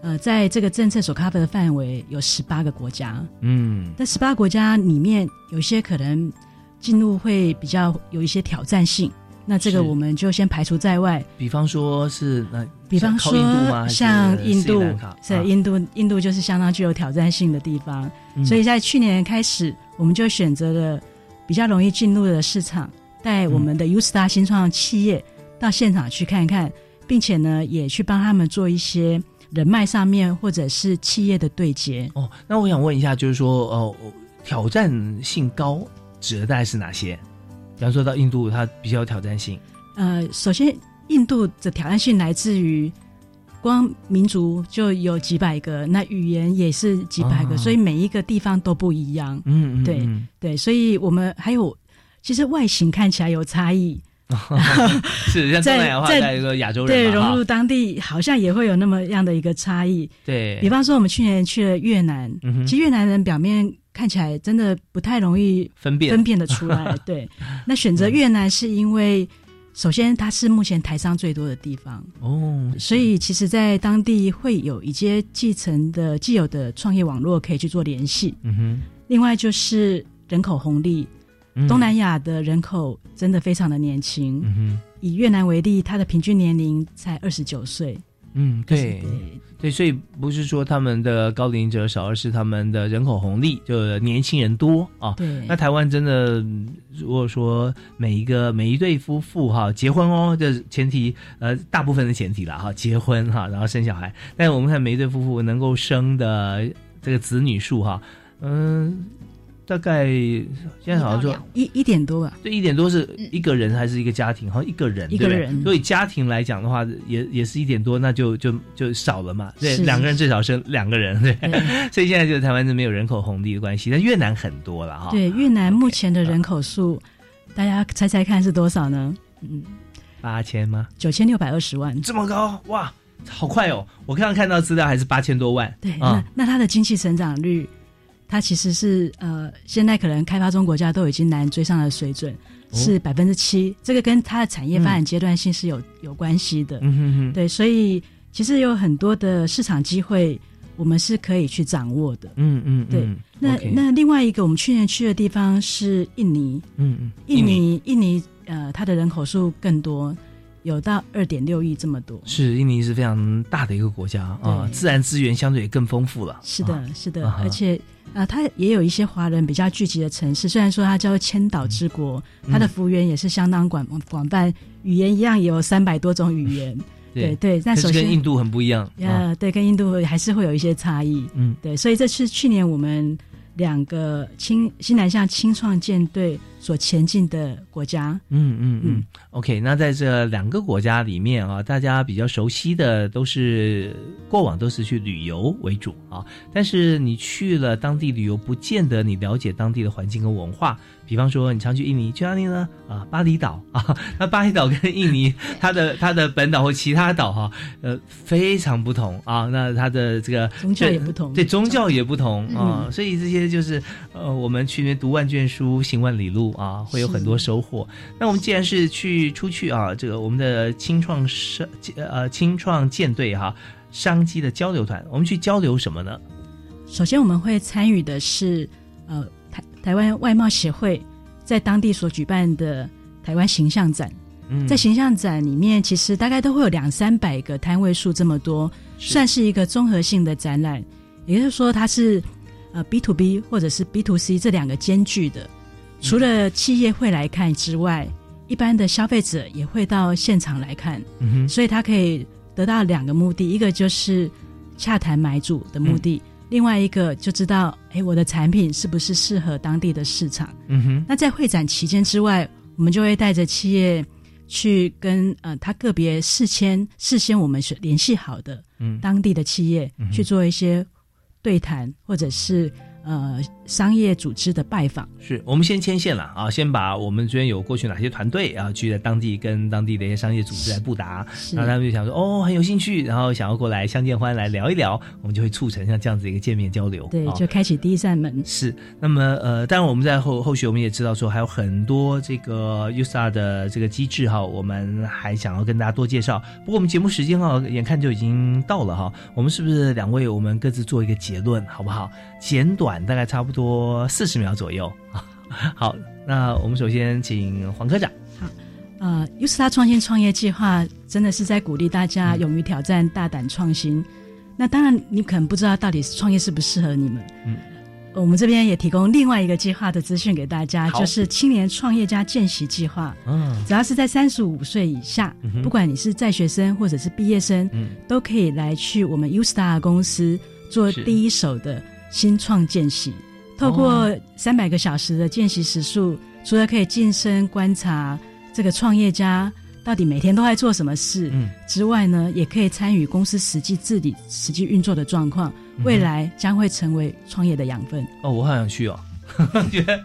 Speaker 2: 呃，在这个政策所 cover 的范围有十八个国家，嗯，那十八国家里面，有些可能进入会比较有一些挑战性。那这个我们就先排除在外。
Speaker 1: 比方说是那，
Speaker 2: 比方说像印度，在印度，印度就是相当具有挑战性的地方。所以在去年开始，我们就选择了比较容易进入的市场，带我们的 U Star 新创企业到现场去看看，并且呢，也去帮他们做一些人脉上面或者是企业的对接。
Speaker 1: 哦，那我想问一下，就是说，哦，挑战性高指的大概是哪些？比方说到印度，它比较有挑战性。
Speaker 2: 呃，首先，印度的挑战性来自于光民族就有几百个，那语言也是几百个，所以每一个地方都不一样。嗯，对对，所以我们还有，其实外形看起来有差异。*laughs*
Speaker 1: 是像东南亚话，在一个亚洲人
Speaker 2: 对融入当地，好像也会有那么样的一个差异。
Speaker 1: 对
Speaker 2: 比方说，我们去年去了越南，其实越南人表面。看起来真的不太容易
Speaker 1: 分辨
Speaker 2: 分辨的出来。*laughs* 对，那选择越南是因为，首先它是目前台商最多的地方哦，所以其实，在当地会有一些继承的既有的创业网络可以去做联系。嗯哼。另外就是人口红利，东南亚的人口真的非常的年轻。嗯哼。以越南为例，它的平均年龄才二十九岁。
Speaker 1: 嗯，对。对，所以不是说他们的高龄者少，而是他们的人口红利，就年轻人多啊。
Speaker 2: 对，
Speaker 1: 那台湾真的，如果说每一个每一对夫妇哈结婚哦，这前提呃大部分的前提了哈，结婚哈，然后生小孩。但是我们看每一对夫妇能够生的这个子女数哈，嗯。大概现在好像说
Speaker 2: 一一点多吧，
Speaker 1: 对，一点多是一个人还是一个家庭？好像一个人，
Speaker 2: 一个人。
Speaker 1: 所以家庭来讲的话，也也是一点多，那就就就少了嘛。对，两个人最少生两个人，对。*laughs* 所以现在就是台湾是没有人口红利的关系，但越南很多了哈。
Speaker 2: 对，越南目前的人口数，大家猜猜看是多少呢？
Speaker 1: 嗯，八千吗？
Speaker 2: 九千六百二十万，
Speaker 1: 这么高哇，好快哦！我刚刚看到资料还是八千多万。
Speaker 2: 对，那那它的经济成长率。它其实是呃，现在可能开发中国家都已经难追上的水准，是百分之七。这个跟它的产业发展阶段性是有有关系的。嗯哼哼。对，所以其实有很多的市场机会，我们是可以去掌握的。嗯嗯。对。那那另外一个我们去年去的地方是印尼。嗯嗯。印尼印尼呃，它的人口数更多。有到二点六亿这么多，
Speaker 1: 是印尼是非常大的一个国家啊，自然资源相对也更丰富了。
Speaker 2: 是的，是的，而且啊，它也有一些华人比较聚集的城市。虽然说它叫做千岛之国，它的幅员也是相当广广泛，语言一样也有三百多种语言。*laughs* 对对，
Speaker 1: 那首先跟印度很不一样。
Speaker 2: 呃，对，跟印度还是会有一些差异。嗯，对，所以这是去年我们两个青西南向青创舰队所前进的国家。
Speaker 1: 嗯嗯嗯。OK，那在这两个国家里面啊，大家比较熟悉的都是过往都是去旅游为主啊，但是你去了当地旅游，不见得你了解当地的环境跟文化。比方说，你常去印尼，去哪里呢？啊，巴厘岛啊，*laughs* 那巴厘岛跟印尼 *laughs* 它的它的本岛或其他岛哈，呃，非常不同啊。那它的这个
Speaker 2: 宗教也不同，
Speaker 1: 对宗教也不同啊。所以这些就是呃，我们去那读万卷书，行万里路啊，会有很多收获。那我们既然是去出去啊，这个我们的青创商呃青创舰队哈，商机的交流团，我们去交流什么呢？
Speaker 2: 首先我们会参与的是呃。台湾外贸协会在当地所举办的台湾形象展，在形象展里面，其实大概都会有两三百个摊位数这么多，算是一个综合性的展览。也就是说，它是呃 B to B 或者是 B to C 这两个兼具的。除了企业会来看之外，一般的消费者也会到现场来看，嗯所以它可以得到两个目的：一个就是洽谈买主的目的。另外一个就知道，哎，我的产品是不是适合当地的市场？嗯哼。那在会展期间之外，我们就会带着企业去跟呃，他个别事先事先我们是联系好的，嗯，当地的企业去做一些对谈，或者是。呃，商业组织的拜访，
Speaker 1: 是我们先牵线了啊，先把我们这边有过去哪些团队啊，去在当地跟当地的一些商业组织来布达，然后他们就想说哦，很有兴趣，然后想要过来相见欢来聊一聊，我们就会促成像这样子一个见面交流，
Speaker 2: 对，就开启第一扇门。
Speaker 1: 是，那么呃，当然我们在后后续我们也知道说还有很多这个 USA 的这个机制哈，我们还想要跟大家多介绍。不过我们节目时间哈，眼看就已经到了哈，我们是不是两位我们各自做一个结论好不好？简短。大概差不多四十秒左右啊。*laughs* 好，那我们首先请黄科长。
Speaker 2: 好，呃，U S A 创新创业计划真的是在鼓励大家勇于挑战、大胆创新。那当然，你可能不知道到底创业适不适合你们。嗯，我们这边也提供另外一个计划的资讯给大家，就是青年创业家见习计划。嗯，只要是在三十五岁以下，不管你是在学生或者是毕业生，嗯，都可以来去我们 U S A 公司做第一手的。新创见习，透过三百个小时的见习时数，除了可以近身观察这个创业家到底每天都在做什么事之外呢，也可以参与公司实际治理、实际运作的状况，未来将会成为创业的养分。
Speaker 1: 哦，我好想去哦，*laughs* 觉得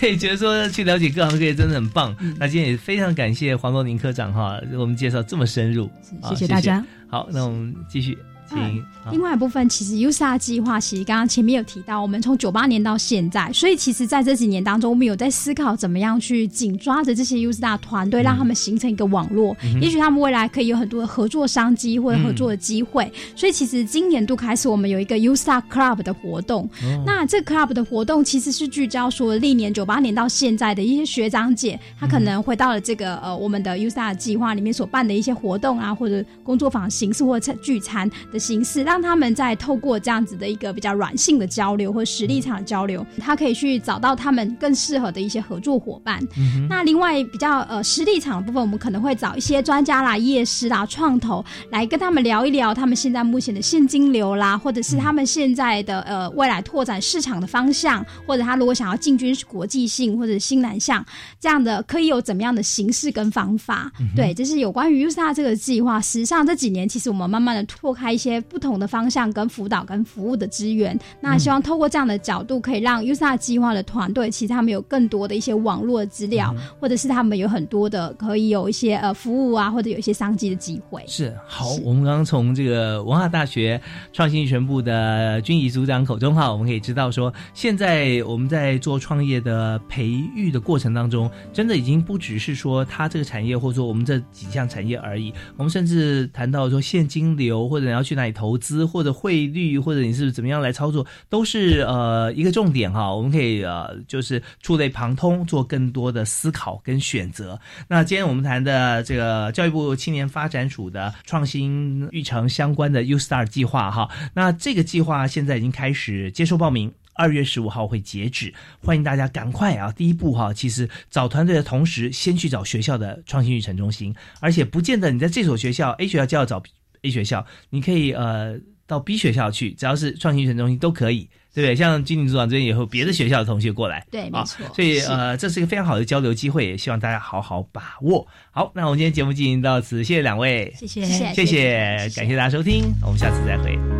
Speaker 1: 对，觉得说去了解各行各业真的很棒。那今天也非常感谢黄国宁科长哈，给我们介绍这么深入，
Speaker 2: 谢谢大家。
Speaker 1: 好，那我们继续。
Speaker 3: 嗯，另外一部分其实 USA 计划，其实刚刚前面有提到，我们从九八年到现在，所以其实在这几年当中，我们有在思考怎么样去紧抓着这些 USA 团队，让他们形成一个网络，也许他们未来可以有很多的合作商机或者合作的机会。所以其实今年度开始，我们有一个 USA Club 的活动。那这 Club 的活动其实是聚焦说历年九八年到现在的一些学长姐，他可能回到了这个呃我们的 USA 计划里面所办的一些活动啊，或者工作坊形式或者聚餐的。形式让他们在透过这样子的一个比较软性的交流或实力场的交流，他可以去找到他们更适合的一些合作伙伴。嗯那另外比较呃实力场的部分，我们可能会找一些专家啦、业师啦、创投来跟他们聊一聊他们现在目前的现金流啦，或者是他们现在的呃未来拓展市场的方向，或者他如果想要进军国际性或者新南向这样的，可以有怎么样的形式跟方法？对，这是有关于 USA 这个计划。实际上这几年其实我们慢慢的拓开一些。些不同的方向跟辅导跟服务的资源，那希望透过这样的角度，可以让 USA 计划的团队，其实他们有更多的一些网络资料，或者是他们有很多的可以有一些呃服务啊，或者有一些商机的机会。
Speaker 1: 是好，我们刚刚从这个文化大学创新全部的军仪组长口中哈，我们可以知道说，现在我们在做创业的培育的过程当中，真的已经不只是说他这个产业，或者说我们这几项产业而已，我们甚至谈到说现金流，或者你要去。来投资或者汇率或者你是怎么样来操作，都是呃一个重点哈。我们可以呃就是触类旁通，做更多的思考跟选择。那今天我们谈的这个教育部青年发展署的创新育成相关的 U Star 计划哈，那这个计划现在已经开始接受报名，二月十五号会截止，欢迎大家赶快啊！第一步哈，其实找团队的同时，先去找学校的创新育成中心，而且不见得你在这所学校 A 学校就要找。A 学校，你可以呃到 B 学校去，只要是创新学中心都可以，对不对？像金领组长这边也有别的学校的同学过来，
Speaker 3: 对，没错。
Speaker 1: 所以呃，这是一个非常好的交流机会，也希望大家好好把握。好，那我们今天节目进行到此，谢谢两位，
Speaker 2: 谢谢，
Speaker 1: 谢谢，感谢大家收听，我们下次再会。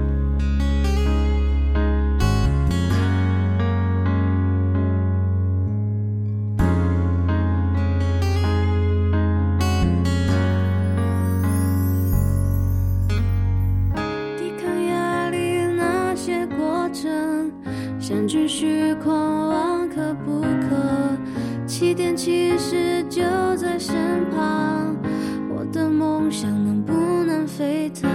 Speaker 4: 其实就在身旁，我的梦想能不能沸腾？